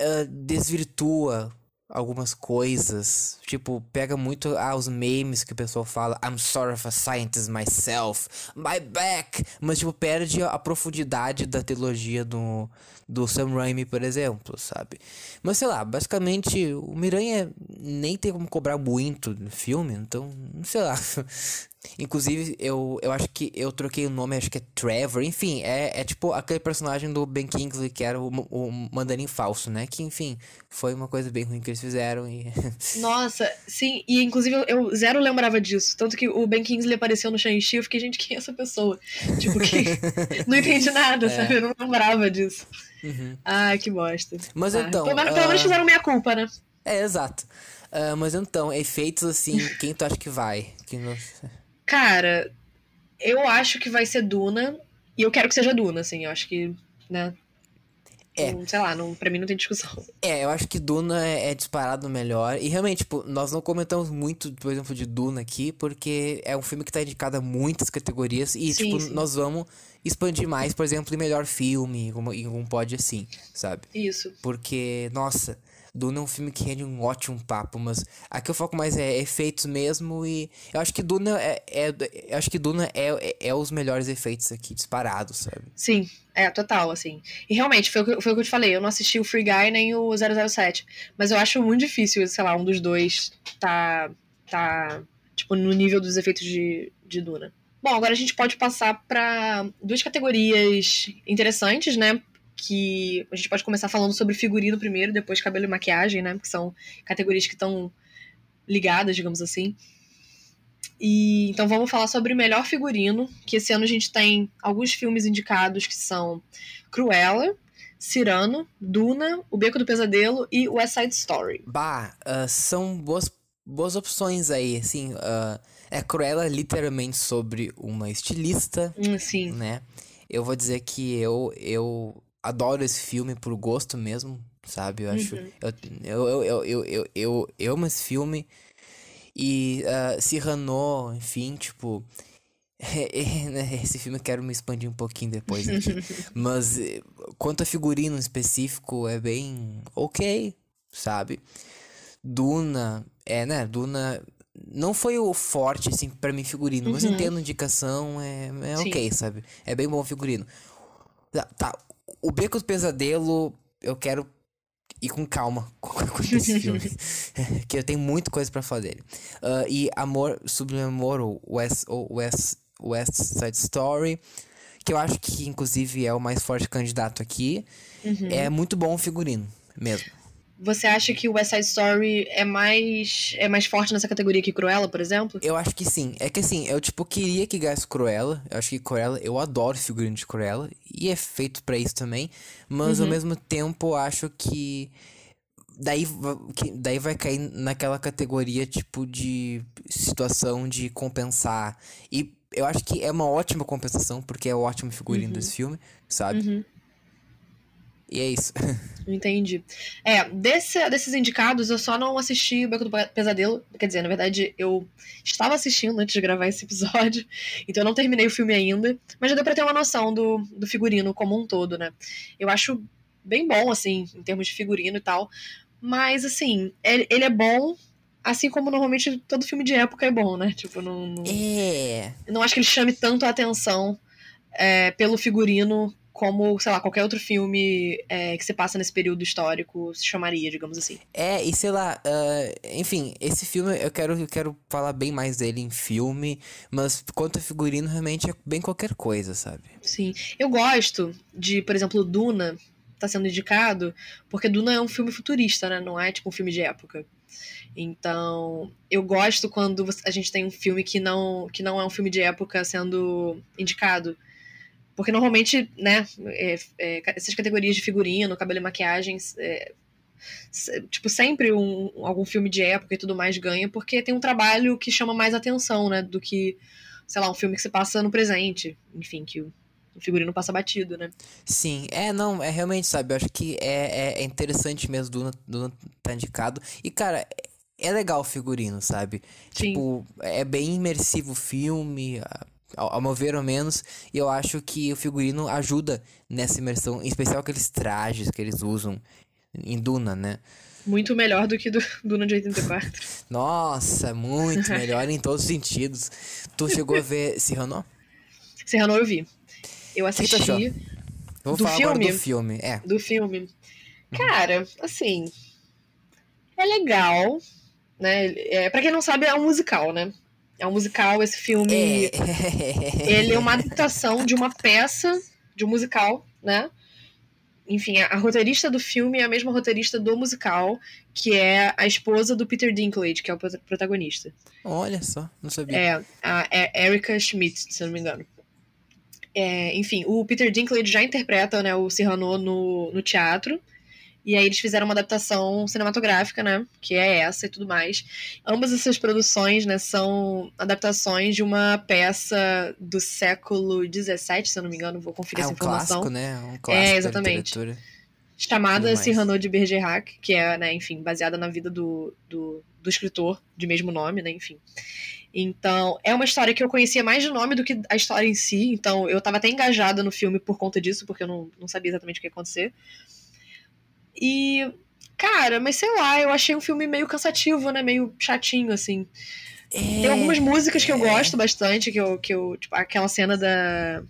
uh, desvirtua algumas coisas. Tipo, pega muito ah, os memes que o pessoal fala. I'm sort of a scientist myself. My back. Mas, tipo, perde a profundidade da teologia do, do Sam Raimi, por exemplo, sabe? Mas sei lá, basicamente o Miranha nem tem como cobrar muito no filme, então, sei lá. Inclusive, eu, eu acho que eu troquei o nome, acho que é Trevor. Enfim, é, é tipo aquele personagem do Ben Kingsley que era o, o mandarim falso, né? Que, enfim, foi uma coisa bem ruim que eles fizeram e... Nossa, sim. E, inclusive, eu, zero lembrava disso. Tanto que o Ben Kingsley apareceu no Shang-Chi, eu fiquei, gente, quem é essa pessoa? Tipo, que... não entendi nada, é. sabe? Eu não lembrava disso. Uhum. Ah, que bosta. Mas ah, então. Pelo menos, uh... pelo menos fizeram minha culpa, né? É, exato. Uh, mas então, efeitos assim, quem tu acha que vai? Quem não... Cara, eu acho que vai ser Duna. E eu quero que seja Duna, assim. Eu acho que, né? É. sei lá, não, pra mim não tem discussão. É, eu acho que Duna é, é, disparado melhor. E realmente, tipo, nós não comentamos muito, por exemplo, de Duna aqui, porque é um filme que tá indicado a muitas categorias. E, sim, tipo, sim. nós vamos expandir mais, por exemplo, em melhor filme, em um pod assim, sabe? Isso. Porque, nossa, Duna é um filme que rende um ótimo papo, mas aqui eu foco mais é efeitos mesmo e eu acho que Duna é, é acho que Duna é, é, é, os melhores efeitos aqui disparados, sabe? Sim, é total assim. E realmente foi, foi o que eu te falei, eu não assisti o Free Guy nem o 007, mas eu acho muito difícil, sei lá, um dos dois tá tá tipo no nível dos efeitos de, de Duna. Bom, agora a gente pode passar para duas categorias interessantes, né? Que a gente pode começar falando sobre figurino primeiro, depois cabelo e maquiagem, né? Que são categorias que estão ligadas, digamos assim. E então vamos falar sobre o melhor figurino, que esse ano a gente tem alguns filmes indicados que são Cruella, Cirano, Duna, O Beco do Pesadelo e West Side Story. Bah, uh, são boas, boas opções aí, assim. Uh é Cruella literalmente sobre uma estilista. Hum, sim. Né? Eu vou dizer que eu, eu adoro esse filme por gosto mesmo, sabe? Eu acho. Uhum. Eu, eu, eu, eu, eu, eu, eu, eu amo esse filme. E uh, Cyrano, enfim, tipo. Né, esse filme eu quero me expandir um pouquinho depois. Mas eh, quanto a figurino específico, é bem ok, sabe? Duna, é, né? Duna não foi o forte, assim, para mim, figurino. Uhum. Mas entendo indicação, é, é ok, sabe? É bem bom figurino. Tá, tá, o Beco do Pesadelo, eu quero ir com calma com esse filme. que eu tenho muita coisa para falar dele. Uh, e Amor, Sublime Amor, ou West, West, West Side Story, que eu acho que, inclusive, é o mais forte candidato aqui. Uhum. É muito bom o figurino, mesmo. Você acha que o West Side Story é mais é mais forte nessa categoria que Cruella, por exemplo? Eu acho que sim. É que assim, eu tipo queria que ganhasse Cruella. Eu acho que Cruella, eu adoro figurino de Cruella e é feito para isso também, mas uhum. ao mesmo tempo acho que daí que daí vai cair naquela categoria tipo de situação de compensar. E eu acho que é uma ótima compensação porque é o ótimo figurino uhum. desse filme, sabe? Uhum. E é isso. Entendi. É, desse, desses indicados, eu só não assisti o Beco do Pesadelo. Quer dizer, na verdade, eu estava assistindo antes de gravar esse episódio, então eu não terminei o filme ainda. Mas já deu pra ter uma noção do, do figurino como um todo, né? Eu acho bem bom, assim, em termos de figurino e tal. Mas, assim, ele, ele é bom, assim como normalmente todo filme de época é bom, né? Tipo, não. não É. não acho que ele chame tanto a atenção é, pelo figurino como, sei lá, qualquer outro filme é, que se passa nesse período histórico se chamaria, digamos assim. É, e sei lá, ah, enfim, esse filme eu quero, eu quero falar bem mais dele em filme, mas quanto a figurino, realmente é bem qualquer coisa, sabe? Sim. Eu gosto de, por exemplo, Duna tá sendo indicado, porque Duna é um filme futurista, né? Não é tipo um filme de época. Então, eu gosto quando a gente tem um filme que não, que não é um filme de época sendo indicado. Porque normalmente, né, é- é, essas categorias de figurino, cabelo e maquiagem, é, tipo, sempre um, algum filme de época e tudo mais ganha, porque tem um trabalho que chama mais atenção, né, do que, sei lá, um filme que se passa no presente. Enfim, que o, o figurino passa batido, né? Sim, é, não, é realmente, sabe, eu acho que é, é, é interessante mesmo Duna, Duna tá indicado. E, cara, é é legal o figurino, sabe? Sim. Tipo, é bem imersivo o filme, ao, ao meu ver ao menos, e eu acho que o figurino ajuda nessa imersão, em especial aqueles trajes que eles usam em Duna, né? Muito melhor do que do Duna de 84. Nossa, muito melhor em todos os sentidos. Tu chegou a ver Cyrano? Serrano eu vi. Eu que assisti Vou Do falar agora filme? do filme. É. do filme. Cara, assim. É legal, né? É, pra quem não sabe, é um musical, né? É um musical, esse filme. É. Ele é uma adaptação de uma peça, de um musical, né? Enfim, a, a roteirista do filme é a mesma roteirista do musical, que é a esposa do Peter Dinklage, que é o prota- protagonista. Olha só, não sabia. É, a é Erika Schmidt, se eu não me engano. É, enfim, o Peter Dinklage já interpreta né, o Cyrano no, no teatro. E aí eles fizeram uma adaptação cinematográfica, né? Que é essa e tudo mais. Ambas essas produções, né, são adaptações de uma peça do século XVII, se eu não me engano, vou conferir é essa um informação. clássico, né? Um clássico exatamente. da literatura. chamada. Cyrano de Bergerac, que é, né, enfim, baseada na vida do, do, do escritor de mesmo nome, né, enfim. Então, é uma história que eu conhecia mais de nome do que a história em si, então eu tava até engajada no filme por conta disso, porque eu não, não sabia exatamente o que ia acontecer. E, cara, mas sei lá, eu achei um filme meio cansativo, né, meio chatinho, assim. Tem algumas músicas que eu é. gosto bastante, que eu, que eu tipo, aquela cena da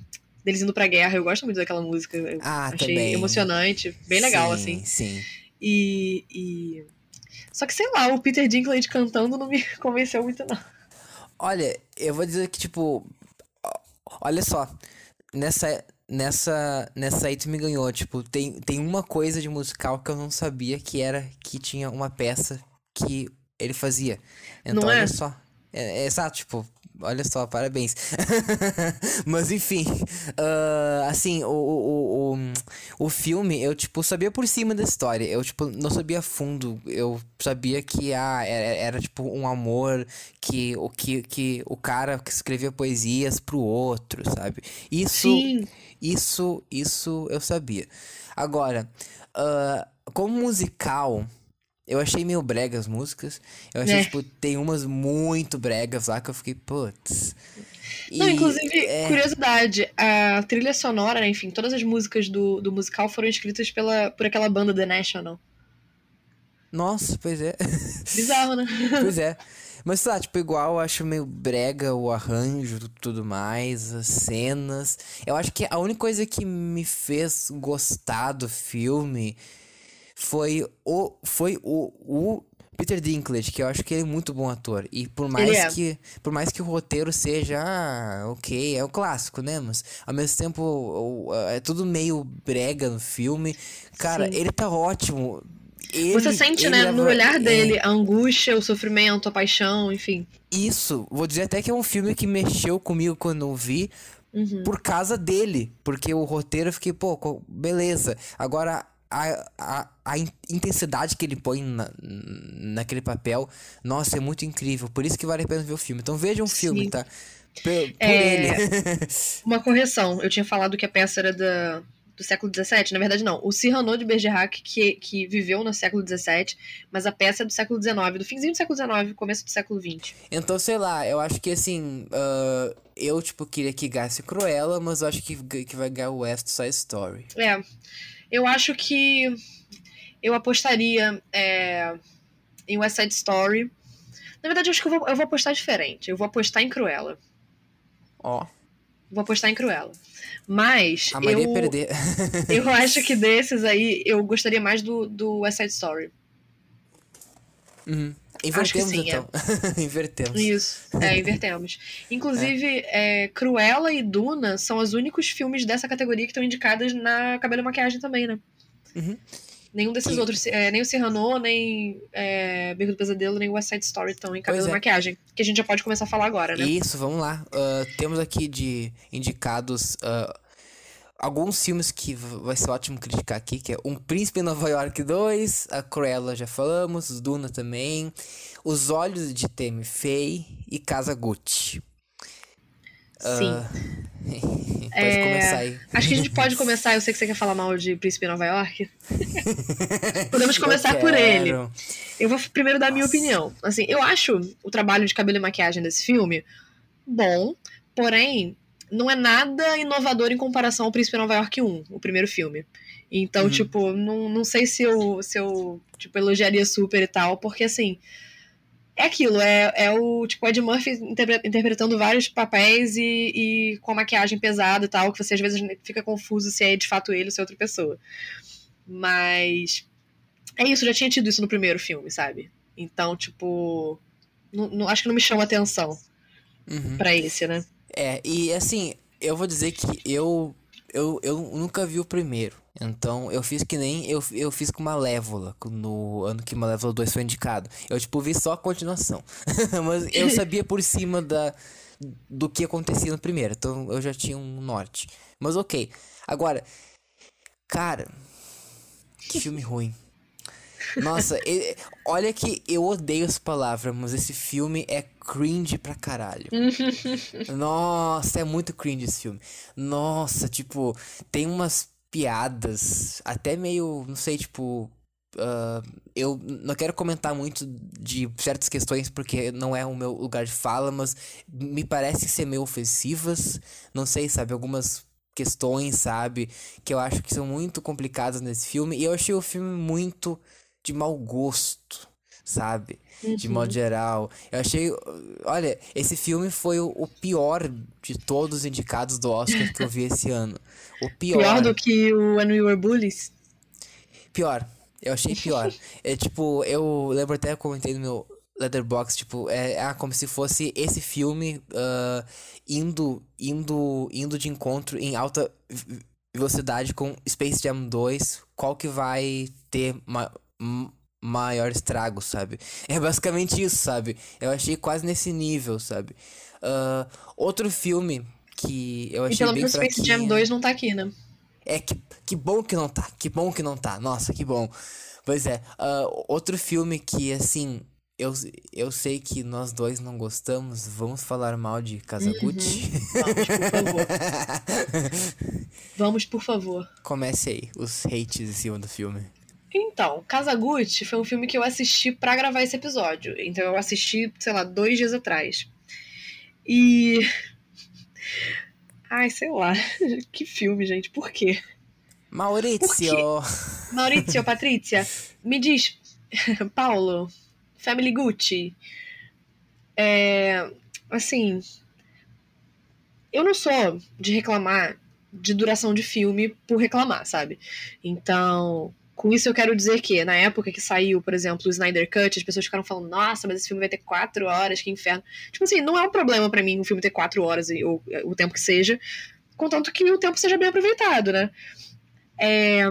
deles indo pra guerra, eu gosto muito daquela música. Eu Ah, achei também. emocionante, bem legal, Sim, assim. Sim. E, e. Só que, sei lá, o Peter Dinklage cantando não me convenceu muito, não. Olha, eu vou dizer que, tipo. Olha só. Nessa. Nessa. Nessa aí tu me ganhou. Tipo, tem, tem uma coisa de musical que eu não sabia que era que tinha uma peça que ele fazia. Então, Não é? olha só. É, é exato, tipo, olha só, parabéns. Mas enfim, ah, assim, o, o, o, o, filme, eu, tipo, sabia por cima da história. Eu, tipo, não sabia fundo. Eu sabia que ah, era, era, tipo, um amor que o, que, que o cara que escrevia poesias pro outro, sabe? Isso, Sim. Isso, isso eu sabia. Agora, ah, como musical, eu achei meio brega as músicas. Eu achei, É. tipo, tem umas muito bregas lá que eu fiquei, putz. Não, E, inclusive, é, curiosidade, a trilha sonora, enfim, todas as músicas do, do musical foram escritas pela, por aquela banda The National. Nossa, pois é. Bizarro, né? pois é. Mas sei lá, tipo, igual eu acho meio brega o arranjo e tudo mais, as cenas. Eu acho que a única coisa que me fez gostar do filme foi o, foi o, o Peter Dinklage, que eu acho que ele é muito bom ator. E por mais é. que por mais que o roteiro seja, ah, ok, é o clássico, né? Mas ao mesmo tempo é tudo meio brega no filme. Cara, Sim. ele tá ótimo. Ele, Você sente, né, no olhar é, dele, a angústia, o sofrimento, a paixão, enfim. Isso, vou dizer até que é um filme que mexeu comigo quando eu vi Uhum. por causa dele. Porque o roteiro eu fiquei, pô, beleza. Agora, a, a, a in- intensidade que ele põe na, naquele papel, nossa, é muito incrível. Por isso que vale a pena ver o filme. Então o filme, Sim. tá? Por, por É, ele. Uma correção, eu tinha falado que a peça era da, do século XVII. Na verdade, não. O Cyrano de Bergerac, que, que viveu no século XVII, mas a peça é do século XIX, do finzinho do século XIX, começo do século XX. Então, sei lá, eu acho que assim. Uh, eu, tipo, queria que gasse Cruella, mas eu acho que, que vai ganhar o West Side Story. É. Eu acho que eu apostaria é, em West Side Story. Na verdade, eu acho que eu vou, eu vou apostar diferente. Eu vou apostar em Cruella. Ó. Oh. Vou apostar em Cruella. Mas. A Maria eu, perder. eu acho que desses aí, eu gostaria mais do, do West Side Story. Uhum. Invertemos sim, então. É. invertemos. Isso, é, invertemos. Inclusive, é. É, Cruella e Duna são os únicos filmes dessa categoria que estão indicadas na cabelo e maquiagem também, né? Uhum. Nenhum desses e... outros, é, nem o Serrano, nem é, do Pesadelo, nem o West Side Story estão em cabelo e é. maquiagem. Que a gente já pode começar a falar agora, né? Isso, vamos lá. Uh, temos aqui de indicados uh, alguns filmes que vai ser ótimo criticar aqui, que é Um Príncipe em Nova York 2, a Cruella já falamos, Duna também, Os Olhos de Temi Fei e Casa Gucci. Sim. Uh, pode é... começar aí. Acho que a gente pode começar. Eu sei que você quer falar mal de Príncipe Nova York. Podemos começar por ele. Eu vou primeiro dar a minha opinião. Assim, eu acho o trabalho de cabelo e maquiagem desse filme bom, porém, não é nada inovador em comparação ao Príncipe Nova York 1, o primeiro filme. Então, uhum. tipo, não, não sei se eu, se eu tipo, elogiaria super e tal, porque assim é aquilo, é, é o tipo Ed Murphy interpretando vários papéis e, e com a maquiagem pesada e tal, que você às vezes fica confuso se é de fato ele ou se é outra pessoa. Mas é isso, já tinha tido isso no primeiro filme, sabe? Então, tipo, não, não acho que não me chama atenção uhum. para esse, né? É, e assim, eu vou dizer que eu, eu, eu nunca vi o primeiro. Então eu fiz que nem eu, eu fiz com Malévola, no ano que Malévola 2 foi indicado. Eu, tipo, vi só a continuação. Mas eu sabia por cima da, do que acontecia no primeiro. Então eu já tinha um norte. Mas ok. Agora, cara, que filme ruim. Nossa, ele, olha que eu odeio essa palavra, mas esse filme é cringe pra caralho. Nossa, é muito cringe esse filme. Nossa, tipo, tem umas piadas, até meio, não sei, tipo. Uh, eu não quero comentar muito de certas questões porque não é o meu lugar de fala, mas me parece ser meio ofensivas. Não sei, sabe? Algumas questões, sabe? Que eu acho que são muito complicadas nesse filme. E eu achei o filme muito de mau gosto, sabe? Uhum. De modo geral. Eu achei. Olha, esse filme foi o, o pior de todos os indicados do Oscar que eu vi esse ano. O pior. Pior do que o When We Were Bullies? Pior. Eu achei pior. é tipo, eu lembro até que comentei no meu Letterboxd, tipo, é, é como se fosse esse filme uh, indo, indo, indo de encontro em alta velocidade com Space Jam 2. Qual que vai ter maior estrago, sabe? É basicamente isso, sabe? Eu achei quase nesse nível, sabe? Uh, outro filme que eu achei e bem fraquinho... Space Jam 2 não tá aqui, né? É, que, que bom que não tá. Que bom que não tá. Nossa, que bom. Pois é. Uh, outro filme que, assim, eu, eu sei que nós dois não gostamos. Vamos falar mal de Kazaguchi? Uhum. Vamos, por favor. Vamos, por favor. Comece aí, os hates em cima do filme. Então, Kazaguchi foi um filme que eu assisti para gravar esse episódio. Então eu assisti, sei lá, dois dias atrás. E. Ai, sei lá. Que filme, gente. Por quê? Maurício. Maurício, Patrícia, me diz, Paulo, Family Gucci. É, assim, eu não sou de reclamar de duração de filme por reclamar, sabe? Então, com isso eu quero dizer que, na época que saiu, por exemplo, o Snyder Cut, as pessoas ficaram falando, nossa, mas esse filme vai ter quatro horas, que inferno. Tipo assim, não é um problema para mim um filme ter quatro horas, ou o tempo que seja, contanto que o tempo seja bem aproveitado, né? É...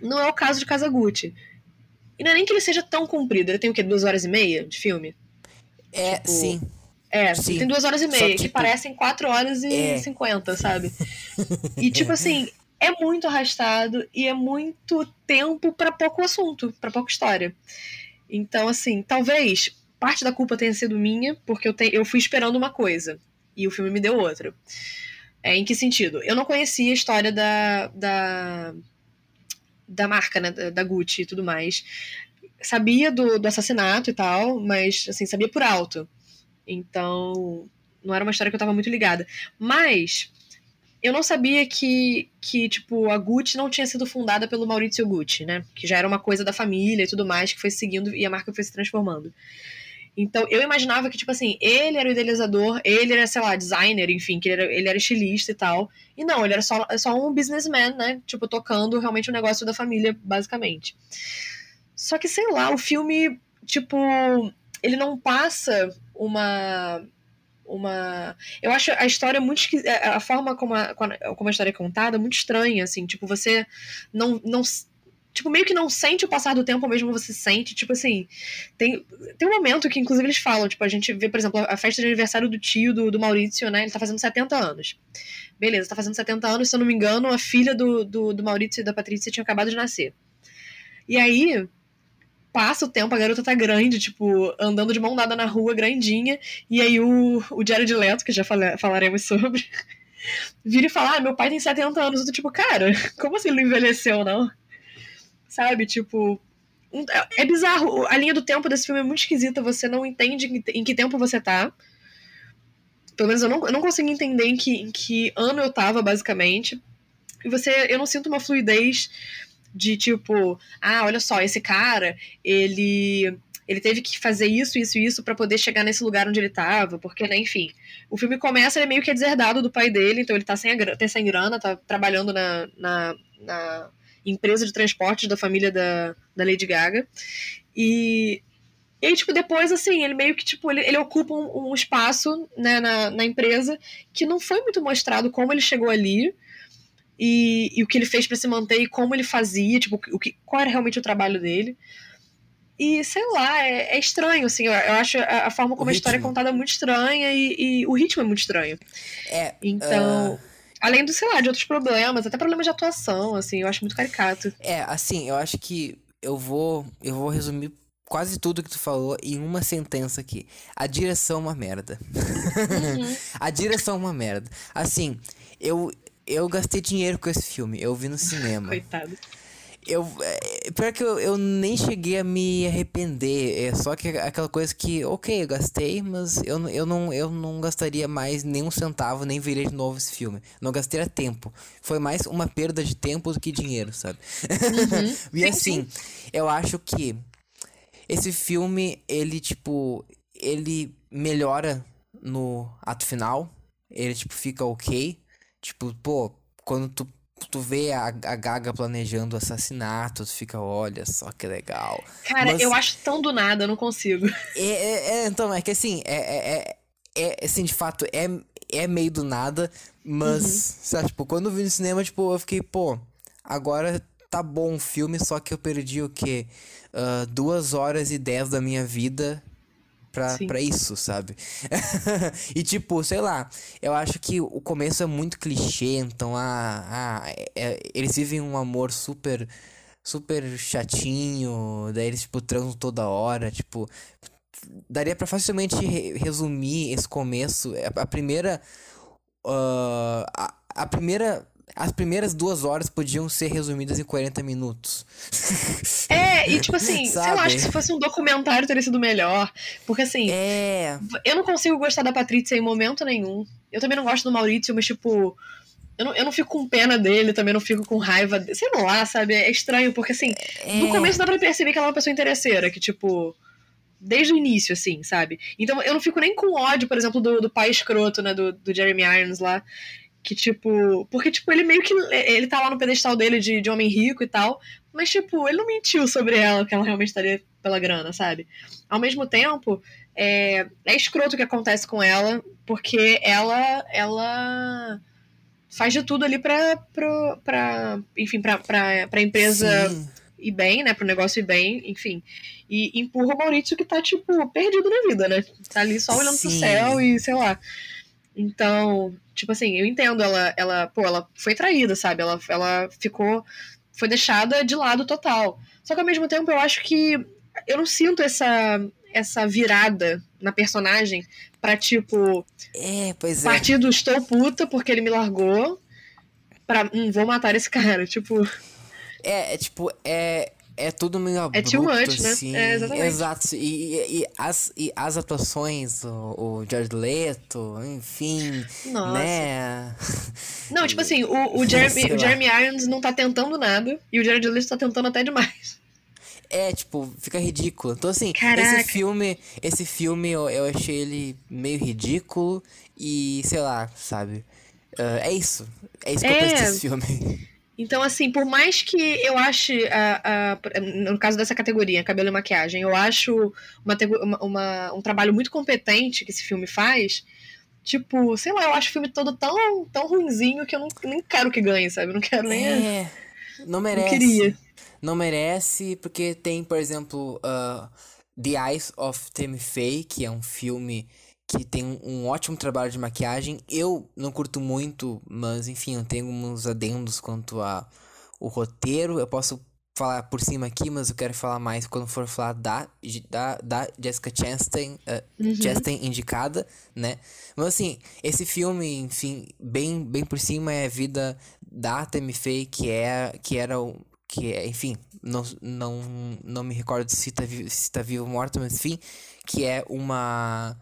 Não é o caso de Kazaguchi. E não é nem que ele seja tão comprido, ele tem o quê? Duas horas e meia de filme? É, tipo... sim. É, sim. tem duas horas e meia, que, que parecem quatro horas e cinquenta, é. sabe? E tipo assim, é muito arrastado e é muito tempo para pouco assunto, para pouca história. Então, assim, talvez parte da culpa tenha sido minha, porque eu, te, eu fui esperando uma coisa e o filme me deu outra. É, em que sentido? Eu não conhecia a história da, da, da marca, né? Da, Gucci e tudo mais. Sabia do, do assassinato e tal, mas, assim, sabia por alto. Então, não era uma história que eu tava muito ligada. Mas eu não sabia que, que, tipo, a Gucci não tinha sido fundada pelo Maurizio Gucci, né? Que já era uma coisa da família e tudo mais, que foi seguindo e a marca foi se transformando. Então, eu imaginava que, tipo assim, ele era o idealizador, ele era, sei lá, designer, enfim, que ele era, ele era estilista e tal. E não, ele era só, só um businessman, né? Tipo, tocando realmente o negócio da família, basicamente. Só que, sei lá, o filme, tipo, ele não passa uma uma. Eu acho a história muito. A forma como a, como a história é contada é muito estranha, assim. Tipo, você não, não. Tipo, meio que não sente o passar do tempo, mesmo você sente. Tipo assim. Tem, tem um momento que, inclusive, eles falam. Tipo, a gente vê, por exemplo, a festa de aniversário do tio do, do Maurício, né? Ele tá fazendo 70 anos. Beleza, tá fazendo 70 anos, se eu não me engano, a filha do, do, do Maurício e da Patrícia tinha acabado de nascer. E aí, passa o tempo, a garota tá grande, tipo, andando de mão dada na rua, grandinha, e aí o, o Jared Leto, que já fala, falaremos sobre, vira e fala, ah, meu pai tem 70 anos. Eu tô tipo, cara, como assim ele envelheceu, não? Sabe, tipo... É, é bizarro, a linha do tempo desse filme é muito esquisita, você não entende em que tempo você tá. Pelo menos eu não, eu não consigo entender em que, em que ano eu tava, basicamente. E você, eu não sinto uma fluidez de tipo, ah, olha só, esse cara, ele ele teve que fazer isso, isso e isso para poder chegar nesse lugar onde ele estava, porque, né, enfim. O filme começa, ele é meio que deserdado do pai dele, então ele tá sem, a, tá sem grana, tá trabalhando na, na, na empresa de transportes da família da, da Lady Gaga. E, e aí, tipo, depois, assim, ele meio que, tipo, ele, ele ocupa um, um espaço né, na, na empresa que não foi muito mostrado como ele chegou ali e, e o que ele fez para se manter e como ele fazia, tipo, o que, qual era realmente o trabalho dele. E, sei lá, é, é estranho, assim, eu, eu acho a, a, forma como o a história é contada é muito estranha e, e, o ritmo é muito estranho. É. Então. Uh... Além do, sei lá, de outros problemas, até problemas de atuação, assim, eu acho muito caricato. É, assim, eu acho que eu vou. Eu vou resumir quase tudo que tu falou em uma sentença aqui. A direção é uma merda. Uhum. a direção é uma merda. Assim, eu, eu gastei dinheiro com esse filme. Eu vi no cinema. Coitado. Eu, é, pior que eu, eu nem cheguei a me arrepender. É só que aquela coisa que, ok, eu gastei, mas eu, eu, não, eu não gastaria mais nem um centavo, nem veria de novo esse filme. Não gastaria tempo. Foi mais uma perda de tempo do que dinheiro, sabe? Uhum. e assim, eu acho que esse filme, ele, tipo, ele melhora no ato final. Ele, tipo, fica ok. Tipo, pô, quando tu, tu vê a, a Gaga planejando o assassinato, tu fica, olha só que legal. Cara, Mas, eu acho tão do nada, eu não consigo. É, é, é então, é que assim, é, é, é, é, assim, de fato, é, é meio do nada, mas, uhum. sabe, tipo, quando eu vi no cinema, tipo, eu fiquei, pô, agora tá bom o filme, só que eu perdi o quê? Uh, duas horas e dez da minha vida pra, pra isso, sabe? e tipo, sei lá, eu acho que o começo é muito clichê, então ah, ah, é, eles vivem um amor super super chatinho, daí eles tipo transam toda hora, tipo, daria para facilmente re resumir esse começo, a, a primeira uh, a, a primeira as primeiras duas horas podiam ser resumidas em 40 minutos. É, e tipo assim, lá, acho que se fosse um documentário teria sido melhor. Porque assim, é... eu não consigo gostar da Patrícia em momento nenhum. Eu também não gosto do Maurício, mas tipo. Eu não, eu não fico com pena dele, também não fico com raiva dele. Sei lá, sabe? É estranho, porque assim, é... no começo dá pra perceber que ela é uma pessoa interesseira, que tipo desde o início, assim, sabe? Então eu não fico nem com ódio, por exemplo, do, do pai escroto, né, do, do Jeremy Irons lá, que, tipo. Porque, tipo, ele meio que. Ele tá lá no pedestal dele de, de homem rico e tal. Mas, tipo, ele não mentiu sobre ela, que ela realmente estaria pela grana, sabe? Ao mesmo tempo, é, é escroto o que acontece com ela, porque ela. Ela faz de tudo ali pra. pra, pra enfim, pra, pra, pra empresa. Sim. Ir bem, né? Pro negócio ir bem, enfim. E empurra o Maurício que tá, tipo, perdido na vida, né? Tá ali só olhando Sim. pro céu e sei lá. Então, tipo assim, eu entendo, ela, ela, pô, ela foi traída, sabe? Ela, ela ficou, foi deixada de lado total. Só que ao mesmo tempo eu acho que eu não sinto essa, essa virada na personagem pra, tipo. É, pois é. Partir do estou puta porque ele me largou. Pra. Hum, vou matar esse cara. Tipo. É, é tipo, é. É tudo meio abrupto, É too much, né? assim. É, exatamente. Exato. E, e, as, e as atuações, o, o Jared Leto, enfim, Nossa. né? Não, tipo assim, o, o, Jeremy, o. Jeremy Irons não tá tentando nada e o Jared Leto tá tentando até demais. É, tipo, fica ridículo. Então, assim, Caraca. esse filme, esse filme eu, eu achei ele meio ridículo e, sei lá, sabe? Ah, é isso. É isso que eu É. penso desse filme. Então, assim, por mais que eu ache, a, a- no caso dessa categoria, cabelo e maquiagem, eu acho uma, uma- um trabalho muito competente que esse filme faz. Tipo, sei lá, eu acho o filme todo tão, tão ruinzinho que eu não, nem quero que ganhe, sabe? Eu não quero nem. É, não merece. queria. Não merece, porque tem, por exemplo, ah, The Eyes of Tammy Faye, que é um filme que tem um, ótimo trabalho de maquiagem. Eu não curto muito, mas enfim, eu tenho uns adendos quanto a o roteiro. Eu posso falar por cima aqui, mas eu quero falar mais quando for falar da, da, da Jessica Chastain, ah, Chastain indicada, né? Mas assim, esse filme, enfim, bem, bem por cima é a vida da Tammy Faye, que é que era o que é, enfim, não, não, não me recordo se tá, se tá viva ou morta, mas enfim, que é uma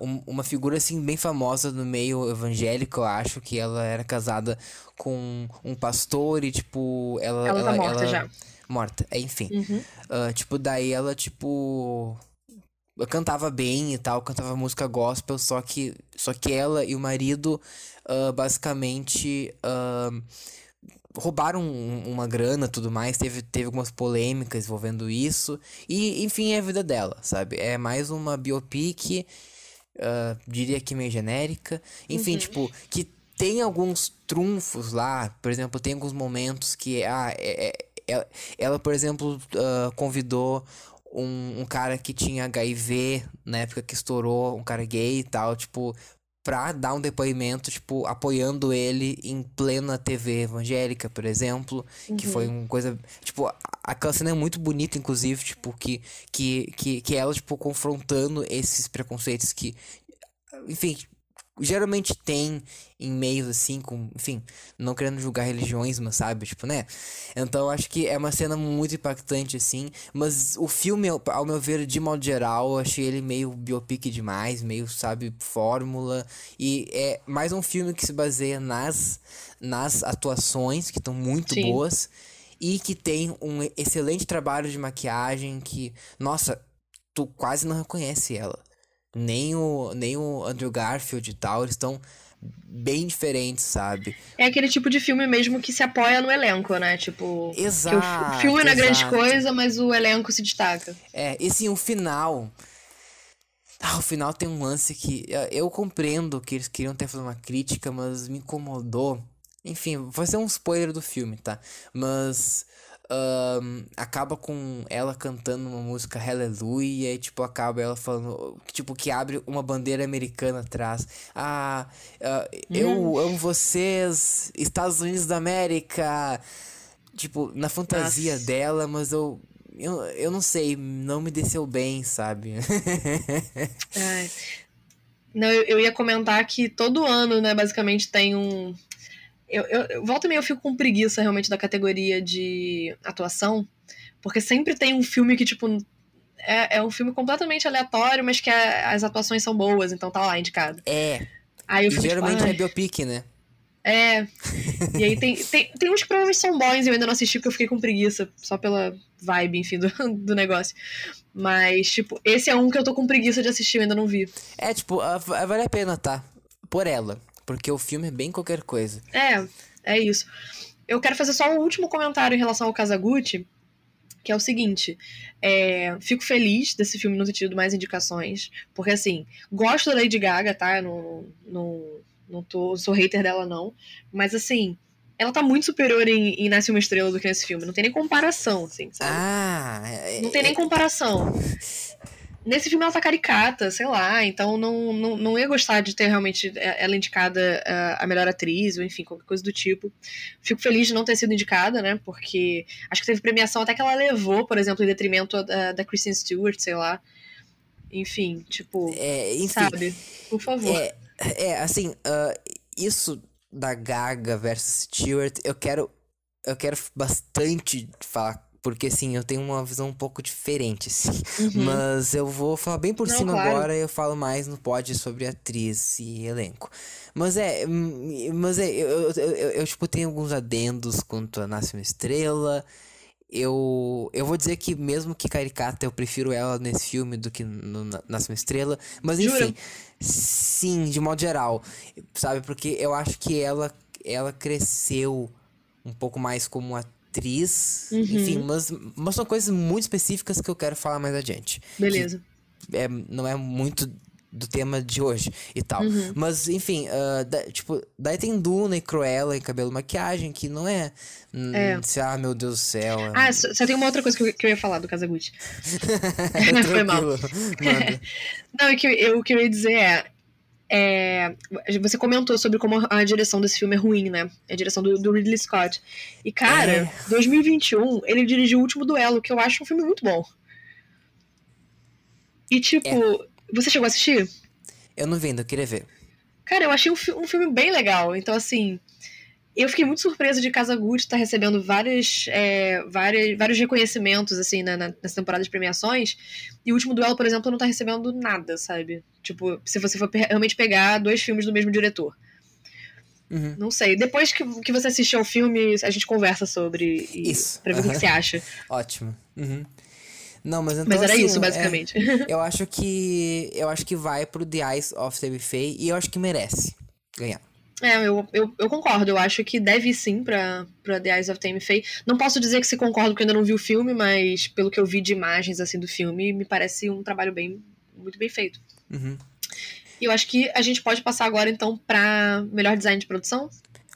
um- uma figura assim bem famosa no meio evangélico, eu acho que ela era casada com um pastor e tipo ela Ela tá morta já. morta, é, enfim. Uhum. Ah, tipo, daí ela, tipo. Cantava bem e tal, cantava música gospel, só que, só que ela e o marido, ah, basicamente, roubaram um- uma grana e tudo mais. Teve, teve algumas polêmicas envolvendo isso. E, enfim, é a vida dela, sabe? É mais uma biopic, ah, diria que meio genérica. Enfim, tipo, que tem alguns trunfos lá. Por exemplo, tem alguns momentos que ah, é- é- ela, ela, por exemplo, ah, convidou um, um cara que tinha HIV na época que estourou, um cara gay e tal, tipo, pra dar um depoimento, tipo, apoiando ele em plena TV evangélica, por exemplo, que foi uma coisa, tipo, a- aquela cena é muito bonita, inclusive, tipo, que, que, que, que ela, tipo, confrontando esses preconceitos que, enfim, geralmente tem em meios assim, com, enfim, não querendo julgar religiões, mas sabe, tipo, né? Então eu acho que é uma cena muito impactante, assim, mas o filme, ao meu ver, de modo geral, eu achei ele meio biopic demais, meio, sabe, fórmula, e é mais um filme que se baseia nas, nas atuações, que estão muito Sim. boas, e que tem um excelente trabalho de maquiagem que, nossa, tu quase não reconhece ela. Nem o, nem o Andrew Garfield e tal, eles estão bem diferentes, sabe? É aquele tipo de filme mesmo que se apoia no elenco, né? Tipo. Exato. o filme não é grande coisa, mas o elenco se destaca. É, e sim, o final. Ah, o final tem um lance que. Eu compreendo que eles queriam ter feito uma crítica, mas me incomodou. Enfim, vai ser um spoiler do filme, tá? Mas. Ahn, acaba com ela cantando uma música Hallelujah e, tipo, acaba ela falando. Tipo, que abre uma bandeira americana atrás. Ah, ah, eu amo vocês, Estados Unidos da América. Tipo, na fantasia Nossa. dela, mas eu, eu. Eu não sei, não me desceu bem, sabe? Ai. Não, eu, eu ia comentar que todo ano, né, basicamente tem um. Eu, eu, eu volta e meia eu fico com preguiça realmente da categoria de atuação, porque sempre tem um filme que, tipo, é, é um filme completamente aleatório, mas que a- as atuações são boas, então tá lá indicado. é, Aí eu fico tipo, geralmente "Ai". é biopic, né? É. E aí tem, tem, tem uns que provavelmente são bons e eu ainda não assisti porque eu fiquei com preguiça, só pela vibe, enfim, do, do negócio. Mas, tipo, esse é um que eu tô com preguiça de assistir, eu ainda não vi. É, tipo, va- vale a pena, tá? Por ela. Porque o filme é bem qualquer coisa. É, é isso. Eu quero fazer só um último comentário em relação ao Kazaguchi, que é o seguinte: é, fico feliz desse filme não ter tido mais indicações, porque assim, gosto da Lady Gaga, tá? Não, não, não tô, sou hater dela, não. Mas assim, ela tá muito superior em, em Nasce uma Estrela do que nesse filme. Não tem nem comparação, assim, sabe? Ah, é- não tem nem comparação. Nesse filme ela tá caricata, sei lá, então não, não, não ia gostar de ter realmente é, ela indicada uh, a melhor atriz, ou enfim, qualquer coisa do tipo. Fico feliz de não ter sido indicada, né? Porque acho que teve premiação até que ela levou, por exemplo, em detrimento da, da Kristen Stewart, sei lá. Enfim, tipo. É, enfim, sabe? Por favor. É, é assim, uh, isso da Gaga versus Stewart, eu quero. Eu quero bastante falar porque, assim, eu tenho uma visão um pouco diferente, assim. Uhum. Mas eu vou falar bem por Não, cima claro. agora e eu falo mais no pod sobre atriz e elenco. Mas é. Mas é. Eu, eu, eu, eu tipo, tenho alguns adendos quanto a Nasce uma Estrela. Eu, eu vou dizer que, mesmo que caricata, eu prefiro ela nesse filme do que no Nasce uma Estrela. Mas, enfim. Jura? Sim, de modo geral. Sabe? Porque eu acho que ela, ela cresceu um pouco mais como atriz atriz. Uhum. Enfim, mas, mas são coisas muito específicas que eu quero falar mais adiante. Beleza. É, não é muito do tema de hoje e tal. Uhum. Mas, enfim, uh, da, tipo, daí tem Duna e Cruella e cabelo e maquiagem, que não é. é. Se, ah, meu Deus do céu. Ah, só tem uma outra coisa que eu, que eu ia falar do Casagutti. Foi mal. não, o que, eu, o que eu ia dizer é. É, você comentou sobre como a direção desse filme é ruim, né? É a direção do, do Ridley Scott. E, cara, é. 2021, ele dirigiu O Último Duelo, que eu acho um filme muito bom. E, tipo, é. você chegou a assistir? Eu não vi eu queria ver. Cara, eu achei um, um filme bem legal. Então, assim, eu fiquei muito surpresa de Casa Gucci estar tá recebendo várias, é, várias, vários reconhecimentos, assim, na, na, nessa temporada de premiações. E o último duelo, por exemplo, não tá recebendo nada, sabe? Tipo, se você for realmente pegar dois filmes do mesmo diretor. Uhum. Não sei. Depois que, que você assistir ao filme, a gente conversa sobre. E, isso. Pra ver uhum. o que você acha. Ótimo. Uhum. Não, mas então. Mas era assim, isso, basicamente. É, eu acho que. Eu acho que vai pro The Eyes of Baby Faye e eu acho que merece ganhar. É, eu, eu, eu, concordo. Eu acho que deve sim pra, pra The Eyes of Tammy Faye. Não posso dizer que se concordo porque eu ainda não vi o filme, mas pelo que eu vi de imagens assim do filme, me parece um trabalho bem muito bem feito. Uhum. E eu acho que a gente pode passar agora então pra melhor design de produção.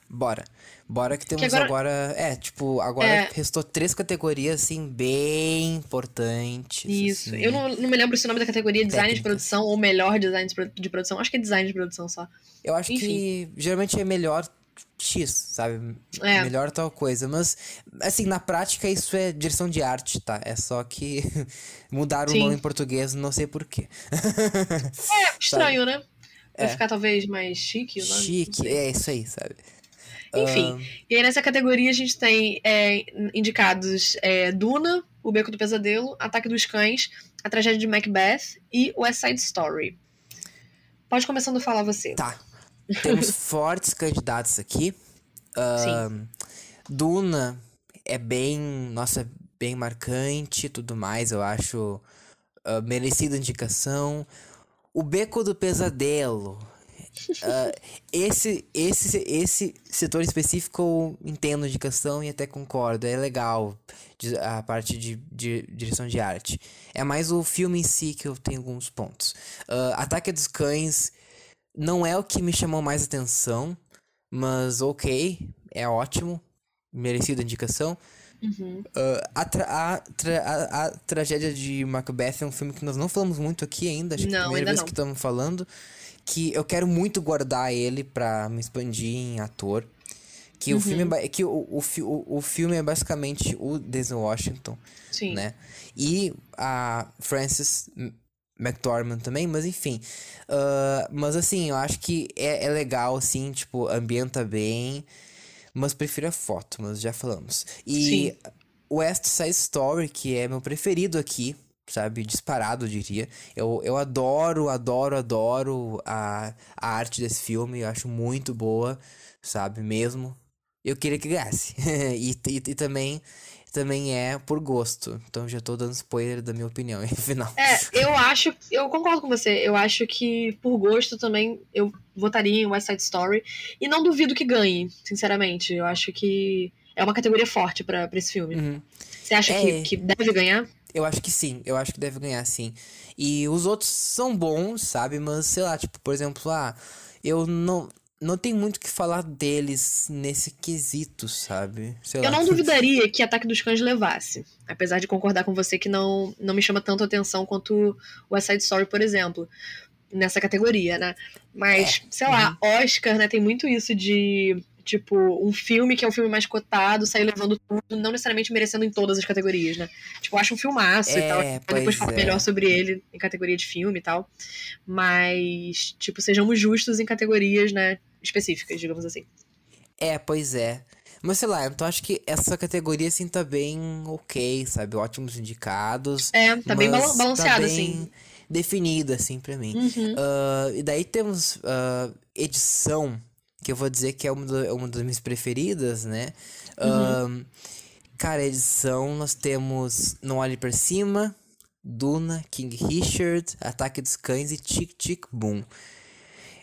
Bora. Bora que temos que agora... agora... É, tipo, agora é... restou três categorias, assim, bem importantes. Isso. Assim. Eu não, não me lembro se o nome da categoria é design de produção ou melhor design de produção. Acho que é design de produção só. Eu acho Enfim. que geralmente é melhor X, sabe? É. Melhor tal coisa. Mas, assim, na prática isso é direção de arte, tá? É só que mudaram Sim. o nome em português, não sei porquê. é, estranho, né? Vai é. ficar talvez mais chique o nome. Chique, é isso aí, sabe? Enfim, uh... e aí nessa categoria a gente tem é, indicados é, Duna, O Beco do Pesadelo, Ataque dos Cães, A Tragédia de Macbeth e West Side Story. Pode começando a falar você. Tá. Temos fortes candidatos aqui. Uh, Sim. Duna é bem, nossa, bem marcante e tudo mais, eu acho uh, merecida indicação. O Beco do Pesadelo Uh, esse, esse, esse setor específico eu entendo indicação e até concordo, é legal a parte de, de, direção de arte. É mais o filme em si que eu tenho alguns pontos. Uh, Ataque dos Cães não é o que me chamou mais atenção, mas ok, é ótimo, merecido indicação. Uhum. Uh, a, tra a, tra a, a, tragédia de Macbeth é um filme que nós não falamos muito aqui ainda, acho que é a primeira vez não. que estamos falando que eu quero muito guardar ele para me expandir em ator. Que, uhum. o, filme é, que o, o, o, o filme é basicamente o Denzel Washington, Sim. né? E a Frances McDormand também, mas enfim. Uh, mas assim, eu acho que é, é legal, assim, tipo, ambienta bem. Mas prefiro a foto, mas já falamos. E Sim. West Side Story, que é meu preferido aqui, sabe? Disparado, eu diria. Eu, eu adoro, adoro, adoro a, a arte desse filme. Eu acho muito boa, sabe? Mesmo. Eu queria que ganhasse. e, e, e, também também é por gosto. Então já tô dando spoiler da minha opinião no final. É, eu acho, eu concordo com você. Eu acho que por gosto também eu votaria em West Side Story e não duvido que ganhe, sinceramente. Eu acho que é uma categoria forte para esse filme. Uhum. Você acha é... que, que deve ganhar? Eu acho que sim, eu acho que deve ganhar sim. E os outros são bons, sabe? Mas sei lá, tipo, por exemplo, ah, eu não. não tem muito o que falar deles nesse quesito, sabe? Sei eu lá. não duvidaria que Ataque dos Cães levasse. Apesar de concordar com você que não, não me chama tanto atenção quanto o West Side Story, por exemplo. Nessa categoria, né? Mas, é. sei lá, uhum. Oscar, né, tem muito isso de tipo, um filme que é o filme mais cotado, sair levando tudo, não necessariamente merecendo em todas as categorias, né? Tipo, acho um filmaço é, e tal. Depois falar é. melhor sobre ele em categoria de filme e tal. Mas, tipo, sejamos justos em categorias, né? específicas, digamos assim. É, pois é. Mas sei lá, então acho que essa categoria assim tá bem ok, sabe? Ótimos indicados. É, tá bem balanceado, tá bem assim. Definida, assim, pra mim. Uhum. Uh, e daí temos uh, edição, que eu vou dizer que é uma, do, uma das minhas preferidas, né? Uhum. Uh, cara, edição, nós temos Não Olhe Pra Cima, Duna, King Richard, Ataque dos Cães e Tic Tic Boom.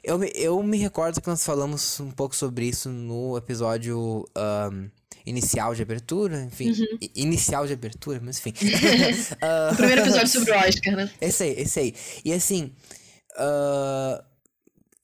Eu, eu me recordo que nós falamos um pouco sobre isso no episódio um, inicial de abertura, enfim. Uhum. Inicial de abertura, mas enfim. uh, o primeiro episódio sobre o Oscar, né? Esse aí, esse aí. E assim. Uh,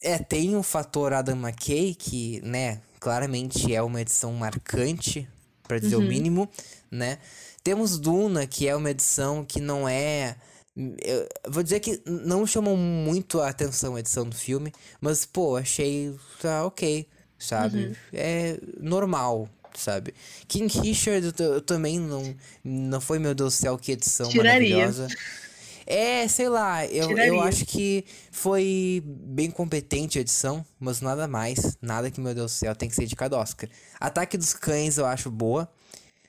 é, tem o fator Adam McKay, que, né, claramente é uma edição marcante, para dizer uhum. o mínimo, né? Temos Duna, que é uma edição que não é eu vou dizer que não chamou muito a atenção a edição do filme, mas, pô, achei. Tá ok, sabe? Uhum. É normal, sabe? King Richard eu, eu, também não. Não foi, meu Deus do céu, que edição Tiraria. maravilhosa. É, sei lá, eu, eu acho que foi bem competente a edição, mas nada mais. Nada que, meu Deus do céu, tem que ser indicado Oscar. Ataque dos Cães eu acho boa.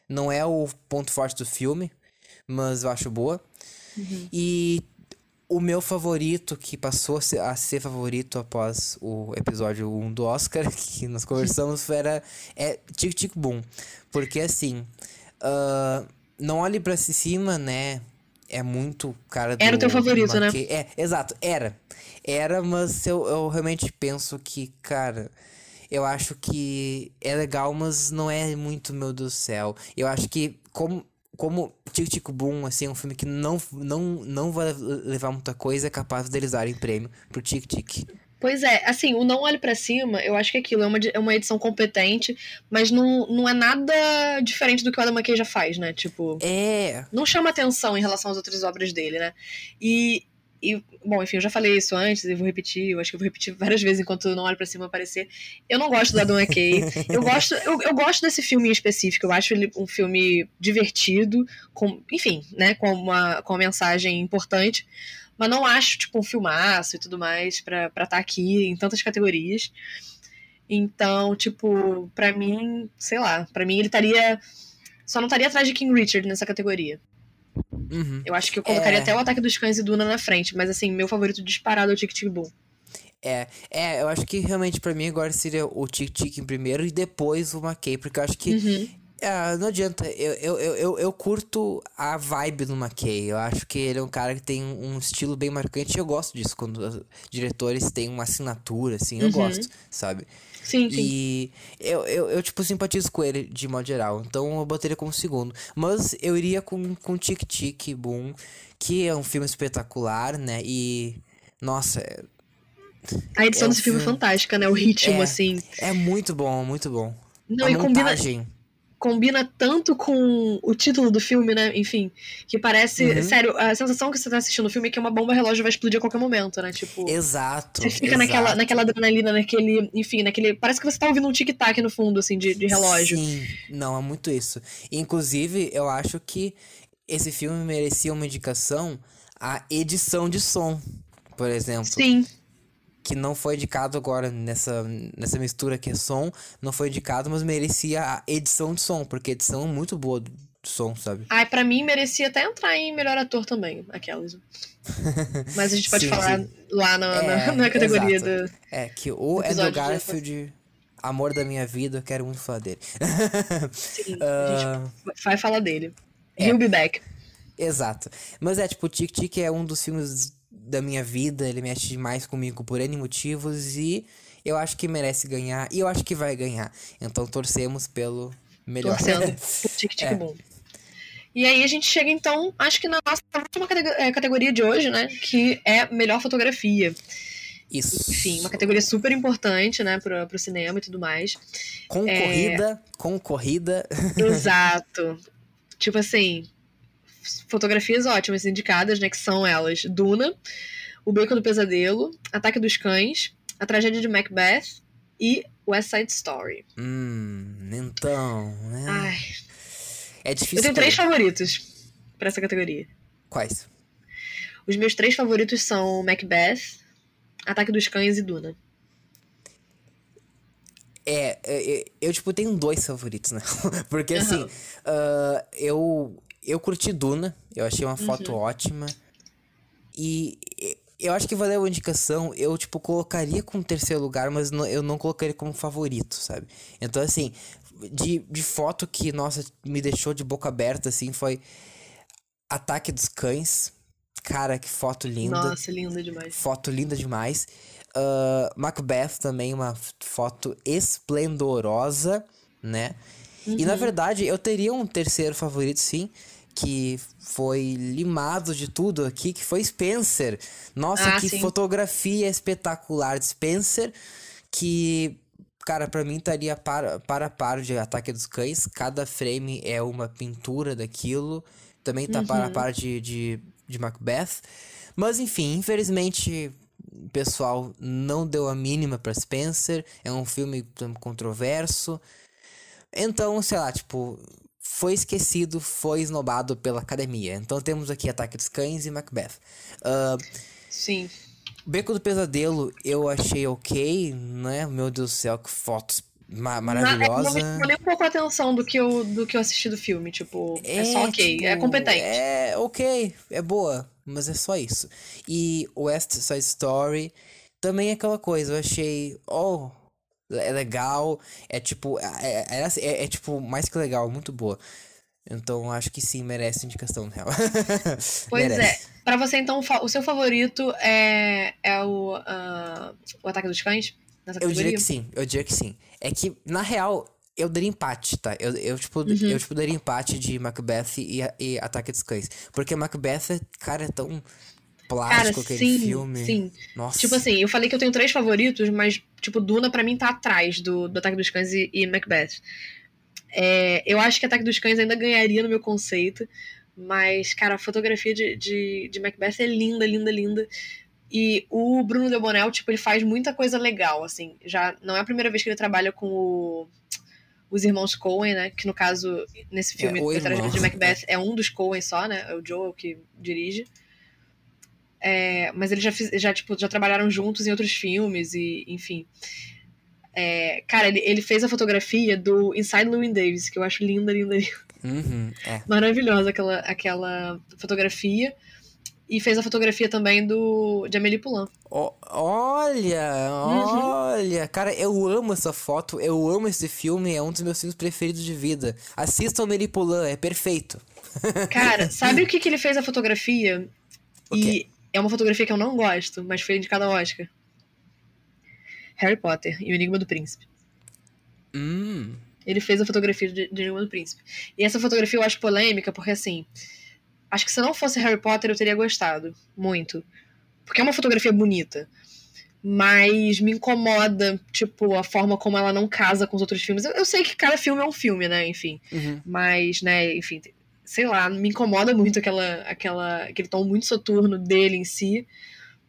Não é o ponto forte do filme, mas eu acho boa. Uhum. E o meu favorito, que passou a ser favorito após o episódio 1 do Oscar, que nós conversamos, era é Tic Tic Boom. Porque assim, uh, não olhe pra cima, né? É muito cara do. Era o teu favorito, né? É, exato, era. Era, mas eu, eu realmente penso que, cara eu acho que é legal, mas não é muito meu do céu. Eu acho que como como Tico Tico Boom, assim, é um filme que não, não, não vai levar muita coisa, é capaz deles darem prêmio pro Tic Tic. Pois é, assim, o Não Olhe para Cima, eu acho que aquilo é uma, é uma edição competente, mas não, não é nada diferente do que o Adam McKay já faz, né? Tipo. É. Não chama atenção em relação às outras obras dele, né? E e, bom, enfim, eu já falei isso antes e vou repetir, eu acho que eu vou repetir várias vezes enquanto não olho pra cima aparecer. Eu não gosto da Adam McKay. eu gosto, eu, eu, gosto desse filme em específico, eu acho ele um filme divertido, com, enfim, né, com uma, com uma mensagem importante, mas não acho, tipo, um filmaço e tudo mais pra estar tá aqui em tantas categorias. Então, tipo, pra mim, sei lá, pra mim ele estaria. Só não estaria atrás de King Richard nessa categoria. Uhum. Eu acho que eu colocaria é... até o Ataque dos Cães e Duna na frente, mas assim, meu favorito disparado é o Tic Tic Boom. É, é, eu acho que realmente para mim agora seria o Tic Tic em primeiro e depois o McKay, porque eu acho que uhum. É, não adianta, eu, eu, eu, eu, curto a vibe do McKay, eu acho que ele é um cara que tem um estilo bem marcante eu gosto disso, quando diretores têm uma assinatura, assim, eu uhum. gosto, sabe? Sim, sim. E eu, eu, eu, tipo, simpatizo com ele de modo geral. Então eu botaria como segundo. Mas eu iria com, com Tic Tic Boom, que é um filme espetacular, né? E. Nossa. É, a edição é desse filme é fantástica, né? O ritmo, é, assim. É muito bom, muito bom. Não, a e montagem. combina combina tanto com o título do filme, né? Enfim, que parece. Uhum. Sério, a sensação que você tá assistindo o filme é que uma bomba relógio vai explodir a qualquer momento, né? Tipo. Exato. Você fica exato. Naquela, naquela adrenalina, naquele. Enfim, naquele. Parece que você tá ouvindo um tic-tac no fundo, assim, de, de relógio. Sim, não, é muito isso. Inclusive, eu acho que esse filme merecia uma indicação à edição de som, por exemplo. Sim que não foi indicado agora nessa, nessa mistura que é som, não foi indicado, mas merecia a edição de som, porque a edição é muito boa do som, sabe? Ai, pra mim merecia até entrar em melhor ator também, aquelas. mas a gente pode sim, falar sim. lá na, é, na, na, categoria exato. do. É, que o Andrew Garfield. Amor da minha vida, eu quero muito falar dele. Sim, uh, a gente ah, vai falar dele. É. He'll be back. Exato. Mas é, tipo, Tic Tic é um dos filmes da minha vida, ele mexe demais comigo por N motivos e eu acho que merece ganhar e eu acho que vai ganhar. Então torcemos pelo melhor. Torcendo. tic, tic, é. bom. E aí a gente chega então, acho que na nossa última é, categoria de hoje, né, que é melhor fotografia. Isso. Enfim, uma categoria super importante, né, pro, pro cinema e tudo mais. Concorrida, é... concorrida. Exato. tipo assim, fotografias ótimas indicadas, né, que são elas Duna, O Beco do Pesadelo, Ataque dos Cães, A Tragédia de Macbeth e West Side Story. Hum, então, né? Ai. É difícil. Eu tenho três favoritos para essa categoria. Quais? Os meus três favoritos são Macbeth, Ataque dos Cães e Duna. É, é, é eu, tipo, tenho dois favoritos, né? Porque, assim, uhum. uh, eu, eu curti Duna, eu achei uma foto uhum. ótima. E eu acho que valeu a indicação. Eu, tipo, colocaria como terceiro lugar, mas não, eu não colocaria como favorito, sabe? Então, assim, de, de foto que, nossa, me deixou de boca aberta, assim, foi Ataque dos Cães. Cara, que foto linda. Nossa, linda demais. Foto linda demais. Uh, Macbeth também, uma foto esplendorosa, né? Uhum. E na uhum. verdade, eu teria um terceiro favorito, sim, que foi limado de tudo aqui, que foi Spencer. Nossa, ah, que sim. fotografia espetacular de Spencer, que, cara, para mim estaria para, para par de Ataque dos Cães. Cada frame é uma pintura daquilo. Também tá uhum. para par de, de de Macbeth. Mas enfim, infelizmente o pessoal não deu a mínima para Spencer. É um filme controverso. Então, sei lá, tipo, foi esquecido, foi esnobado pela academia. Então temos aqui Ataque dos Cães e Macbeth. Uh, Sim. Beco do Pesadelo eu achei ok, né? Meu Deus do céu, que fotos Ma maravilhosa. Não, não nem um pouco a atenção do que, eu, do que eu assisti do filme. Tipo, é, é só ok. Tipo, é competente. É ok, é boa. Mas é só isso. E West Side Story também é aquela coisa. Eu achei. Oh, é legal. É tipo. É, é, é, é tipo mais que legal, muito boa. Então acho que sim, merece indicação real. pois é. merece. é. Pra você, então, o seu favorito é, é o, uh, o Ataque dos Cães? eu diria que sim, eu diria que sim. É que, na real, eu daria empate, tá? Eu, eu, tipo, uhum. eu tipo, daria empate de Macbeth e, e Ataque dos Cães. Porque Macbeth, cara, é tão plástico cara, aquele sim, filme. Sim. Nossa. Tipo assim, eu falei que eu tenho três favoritos, mas, tipo, Duna pra mim tá atrás do, do Ataque dos Cães e, e Macbeth. É, eu acho que Ataque dos Cães ainda ganharia no meu conceito. Mas, cara, a fotografia de, de, de Macbeth é linda, linda, linda. E o Bruno Delbonel, tipo, ele faz muita coisa legal, assim. Já não é a primeira vez que ele trabalha com o, os irmãos Coen, né? Que no caso, nesse filme, é, o de Macbeth, é um dos Coen só, né? É o Joel que dirige. É, mas eles já, fiz, já, tipo, já trabalharam juntos em outros filmes e, enfim. É, cara, ele, ele fez a fotografia do Inside Llewyn Davis, que eu acho linda, linda, linda. Uhum, é. Maravilhosa aquela, aquela fotografia. E fez a fotografia também do de Amélie Poulain. Oh, olha, uhum. olha. Cara, eu amo essa foto, eu amo esse filme, é um dos meus filmes preferidos de vida. Assistam Amélie Poulain, é perfeito. Cara, sabe o que, que ele fez a fotografia? E é uma fotografia que eu não gosto, mas foi indicada ao Oscar. Harry Potter e o Enigma do Príncipe. Hum. Ele fez a fotografia de, de Enigma do Príncipe. E essa fotografia eu acho polêmica, porque assim Acho que se não fosse Harry Potter eu teria gostado muito. Porque é uma fotografia bonita. Mas me incomoda, tipo, a forma como ela não casa com os outros filmes. Eu, eu sei que cada filme é um filme, né? Enfim. Uhum. Mas, né, enfim, sei lá, me incomoda muito aquela, aquela, aquele tom muito soturno dele em si.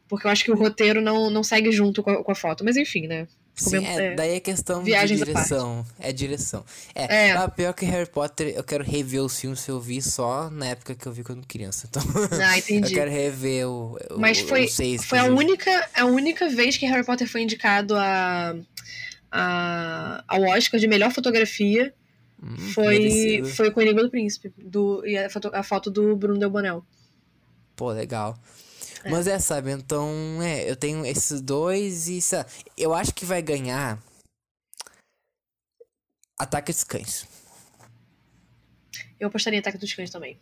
Porque eu acho que o roteiro não, não segue junto com a, com a foto. Mas enfim, né? Sim, é, é, daí é questão de direção. É direção. É, é. Ah, pior que Harry Potter, eu quero rever os filmes que eu vi só na época que eu vi quando criança. Então, ah, entendi. eu quero rever o, o Mas foi, o seis, foi a única, a única vez que Harry Potter foi indicado a, a, ao Oscar de melhor fotografia. Hum, foi, foi com o Enigma do Príncipe. Do, e a foto, a foto do Bruno Del Bonel. Pô, legal. É. Mas é, sabe, então, é, eu tenho esses dois e sabe, eu acho que vai ganhar Ataque dos Cães. Eu apostaria em Ataque dos Cães também.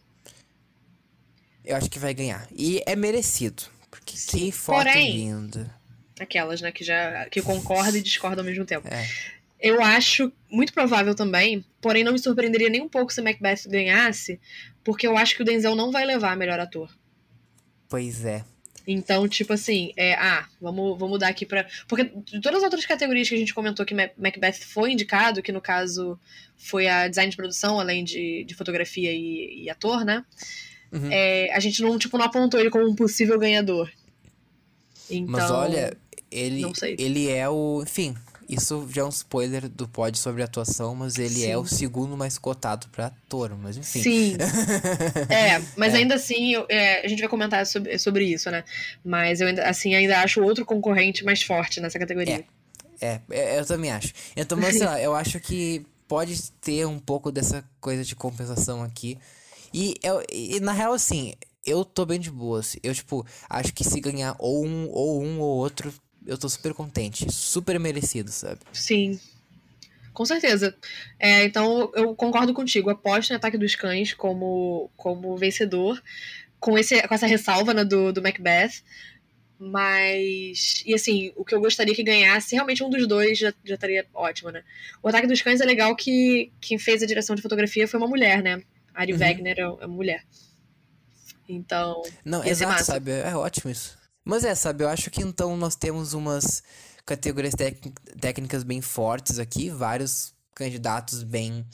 Eu acho que vai ganhar. E é merecido. Porque Sim. que foto Porém, linda. Aquelas, né, que já que concorda e discorda ao mesmo tempo. É. Eu acho muito provável também, porém não me surpreenderia nem um pouco se Macbeth ganhasse, porque eu acho que o Denzel não vai levar melhor ator. Pois é. Então, tipo assim, é, ah, vamos, vamos mudar aqui pra. Porque de todas as outras categorias que a gente comentou que Macbeth foi indicado, que no caso foi a design de produção, além de, de fotografia e, e ator, né? Uhum. É, a gente não, tipo, não apontou ele como um possível ganhador. Então, Mas olha, ele, ele é o. Enfim, isso já é um spoiler do pod sobre atuação, mas ele Sim. é o segundo mais cotado para ator, mas enfim. Sim. é, mas é. ainda assim, eu, é, a gente vai comentar sobre, sobre isso, né? Mas eu ainda, assim, ainda acho outro concorrente mais forte nessa categoria. É, é, é eu também acho. Então, mas sei lá, eu acho que pode ter um pouco dessa coisa de compensação aqui. E, eu, e na real, assim, eu tô bem de boas. Eu, tipo, acho que se ganhar ou um ou um ou outro, eu tô super contente. Super merecido, sabe? Sim. Com certeza. É, então, eu concordo contigo. Aposto em Ataque dos Cães como, como vencedor, com, esse, com essa ressalva né, do, do Macbeth. Mas. E assim, o que eu gostaria que ganhasse, realmente um dos dois já, já estaria ótimo, né? O Ataque dos Cães é legal que quem fez a direção de fotografia foi uma mulher, né? Ari uhum. Wegner é, é mulher. Então. Não, exato, sabe? É ótimo isso. Mas é, sabe, eu acho que então nós temos umas categorias técnicas bem fortes aqui, vários candidatos bem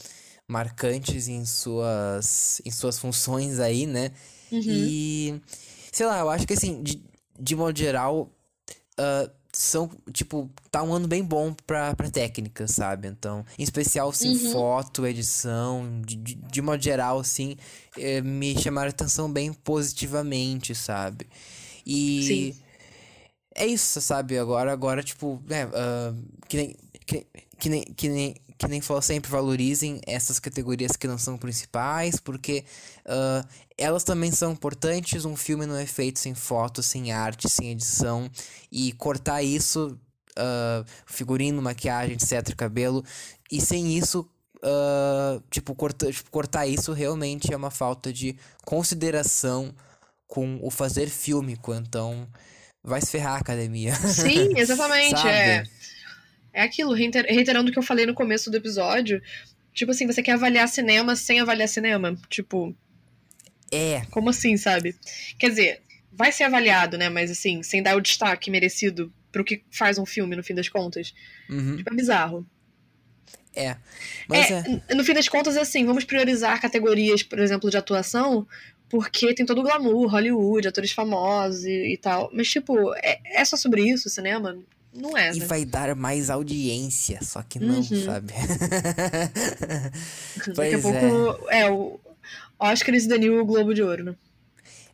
marcantes em suas, em suas funções aí, né? Uhum. E, sei lá, eu acho que assim, de, de modo geral, uh, são, tipo, tá um ano bem bom pra, pra técnica, sabe? Então, em especial, sim, uhum. foto, edição, de, de, de modo geral, assim, eh, me chamaram a atenção bem positivamente, sabe? E. Sim. É isso, sabe? Agora, agora tipo, né, uh, que, nem, que, que, nem, que, nem, que nem falou sempre, valorizem essas categorias que não são principais, porque uh, elas também são importantes. Um filme não é feito sem foto, sem arte, sem edição. E cortar isso, uh, figurino, maquiagem, etc., cabelo, e sem isso Uh, tipo, corta, tipo, cortar isso realmente é uma falta de consideração com o fazer fílmico, então vai se ferrar a academia. Sim, exatamente. é, é aquilo, reiterando o que eu falei no começo do episódio. Tipo assim, você quer avaliar cinema sem avaliar cinema? Tipo. É. Como assim, sabe? Quer dizer, vai ser avaliado, né? Mas assim, sem dar o destaque merecido pro que faz um filme, no fim das contas. Uhum. Tipo, é bizarro. É. Mas é, é. No fim das contas, assim, vamos priorizar categorias, por exemplo, de atuação, porque tem todo o glamour, Hollywood, atores famosos e, e tal. Mas, tipo, é, é, só sobre isso o cinema? Não é. E né? vai dar mais audiência, só que não, uhum. sabe? Daqui a pouco é. é o Oscar e Danil o Globo de Ouro, né?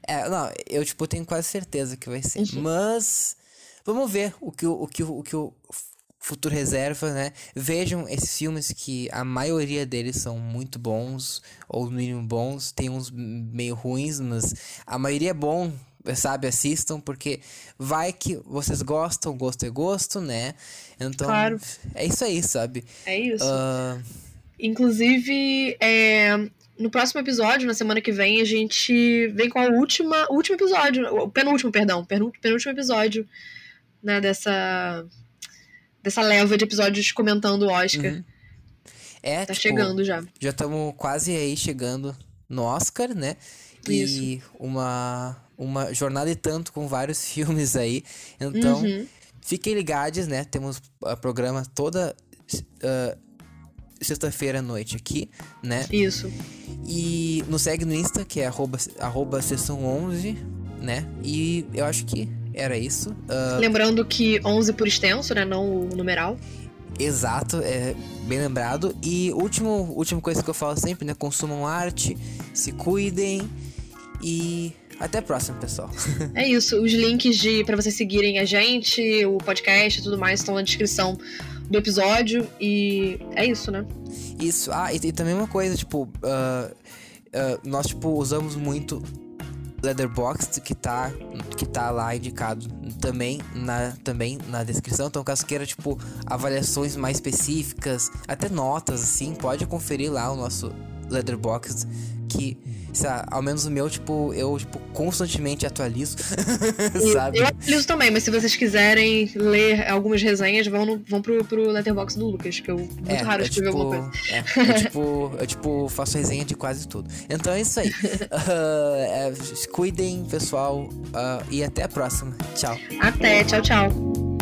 É, não, eu, tipo, tenho quase certeza que vai ser. Uhum. Mas. Vamos ver o que o, o, que o, o que o futuro reserva, né? Vejam esses filmes que a maioria deles são muito bons, ou no mínimo bons, tem uns meio ruins, mas a maioria é bom, sabe? Assistam, porque vai que vocês gostam, gosto é gosto, né? Então, claro. é isso aí, sabe? É isso. Uh... Inclusive, é, no próximo episódio, na semana que vem, a gente vem com a última, o último episódio, o penúltimo, perdão, penúltimo episódio, né, dessa dessa leva de episódios comentando o Oscar. Uhum. É, tá tipo, chegando já. Já estamos quase aí chegando no Oscar, né? Isso. E uma, uma jornada e tanto com vários filmes aí. Então, uhum. fiquem ligados, né? Temos o programa toda uh, sexta-feira à noite aqui, né? Isso. E nos segue no Insta, que é arroba, arroba sessão 11, né? E eu acho que era isso. Uh... Lembrando que 11 por extenso, né? Não o numeral. Exato, é bem lembrado. E último, última coisa que eu falo sempre, né? Consumam arte, se cuidem e até a próxima, pessoal. é isso. Os links de para vocês seguirem a gente, o podcast e tudo mais estão na descrição do episódio. E é isso, né? Isso. Ah, e, e também uma coisa, tipo, uh, uh, nós tipo usamos muito Leatherbox que tá, que tá lá indicado também na, também na descrição. Então, caso queira, tipo, avaliações mais específicas, até notas, assim, pode conferir lá o nosso Leatherbox, que, lá, ao menos o meu, tipo, eu, tipo, constantemente atualizo, sabe? Eu atualizo também, mas se vocês quiserem ler algumas resenhas, vão, no, vão pro, pro letterbox do Lucas, que eu muito é, raro escrever tipo, alguma coisa. É, eu, tipo, eu, tipo, faço resenha de quase tudo. Então é isso aí. Uh, é, cuidem, pessoal, uh, e até a próxima. Tchau. Até, tchau, tchau.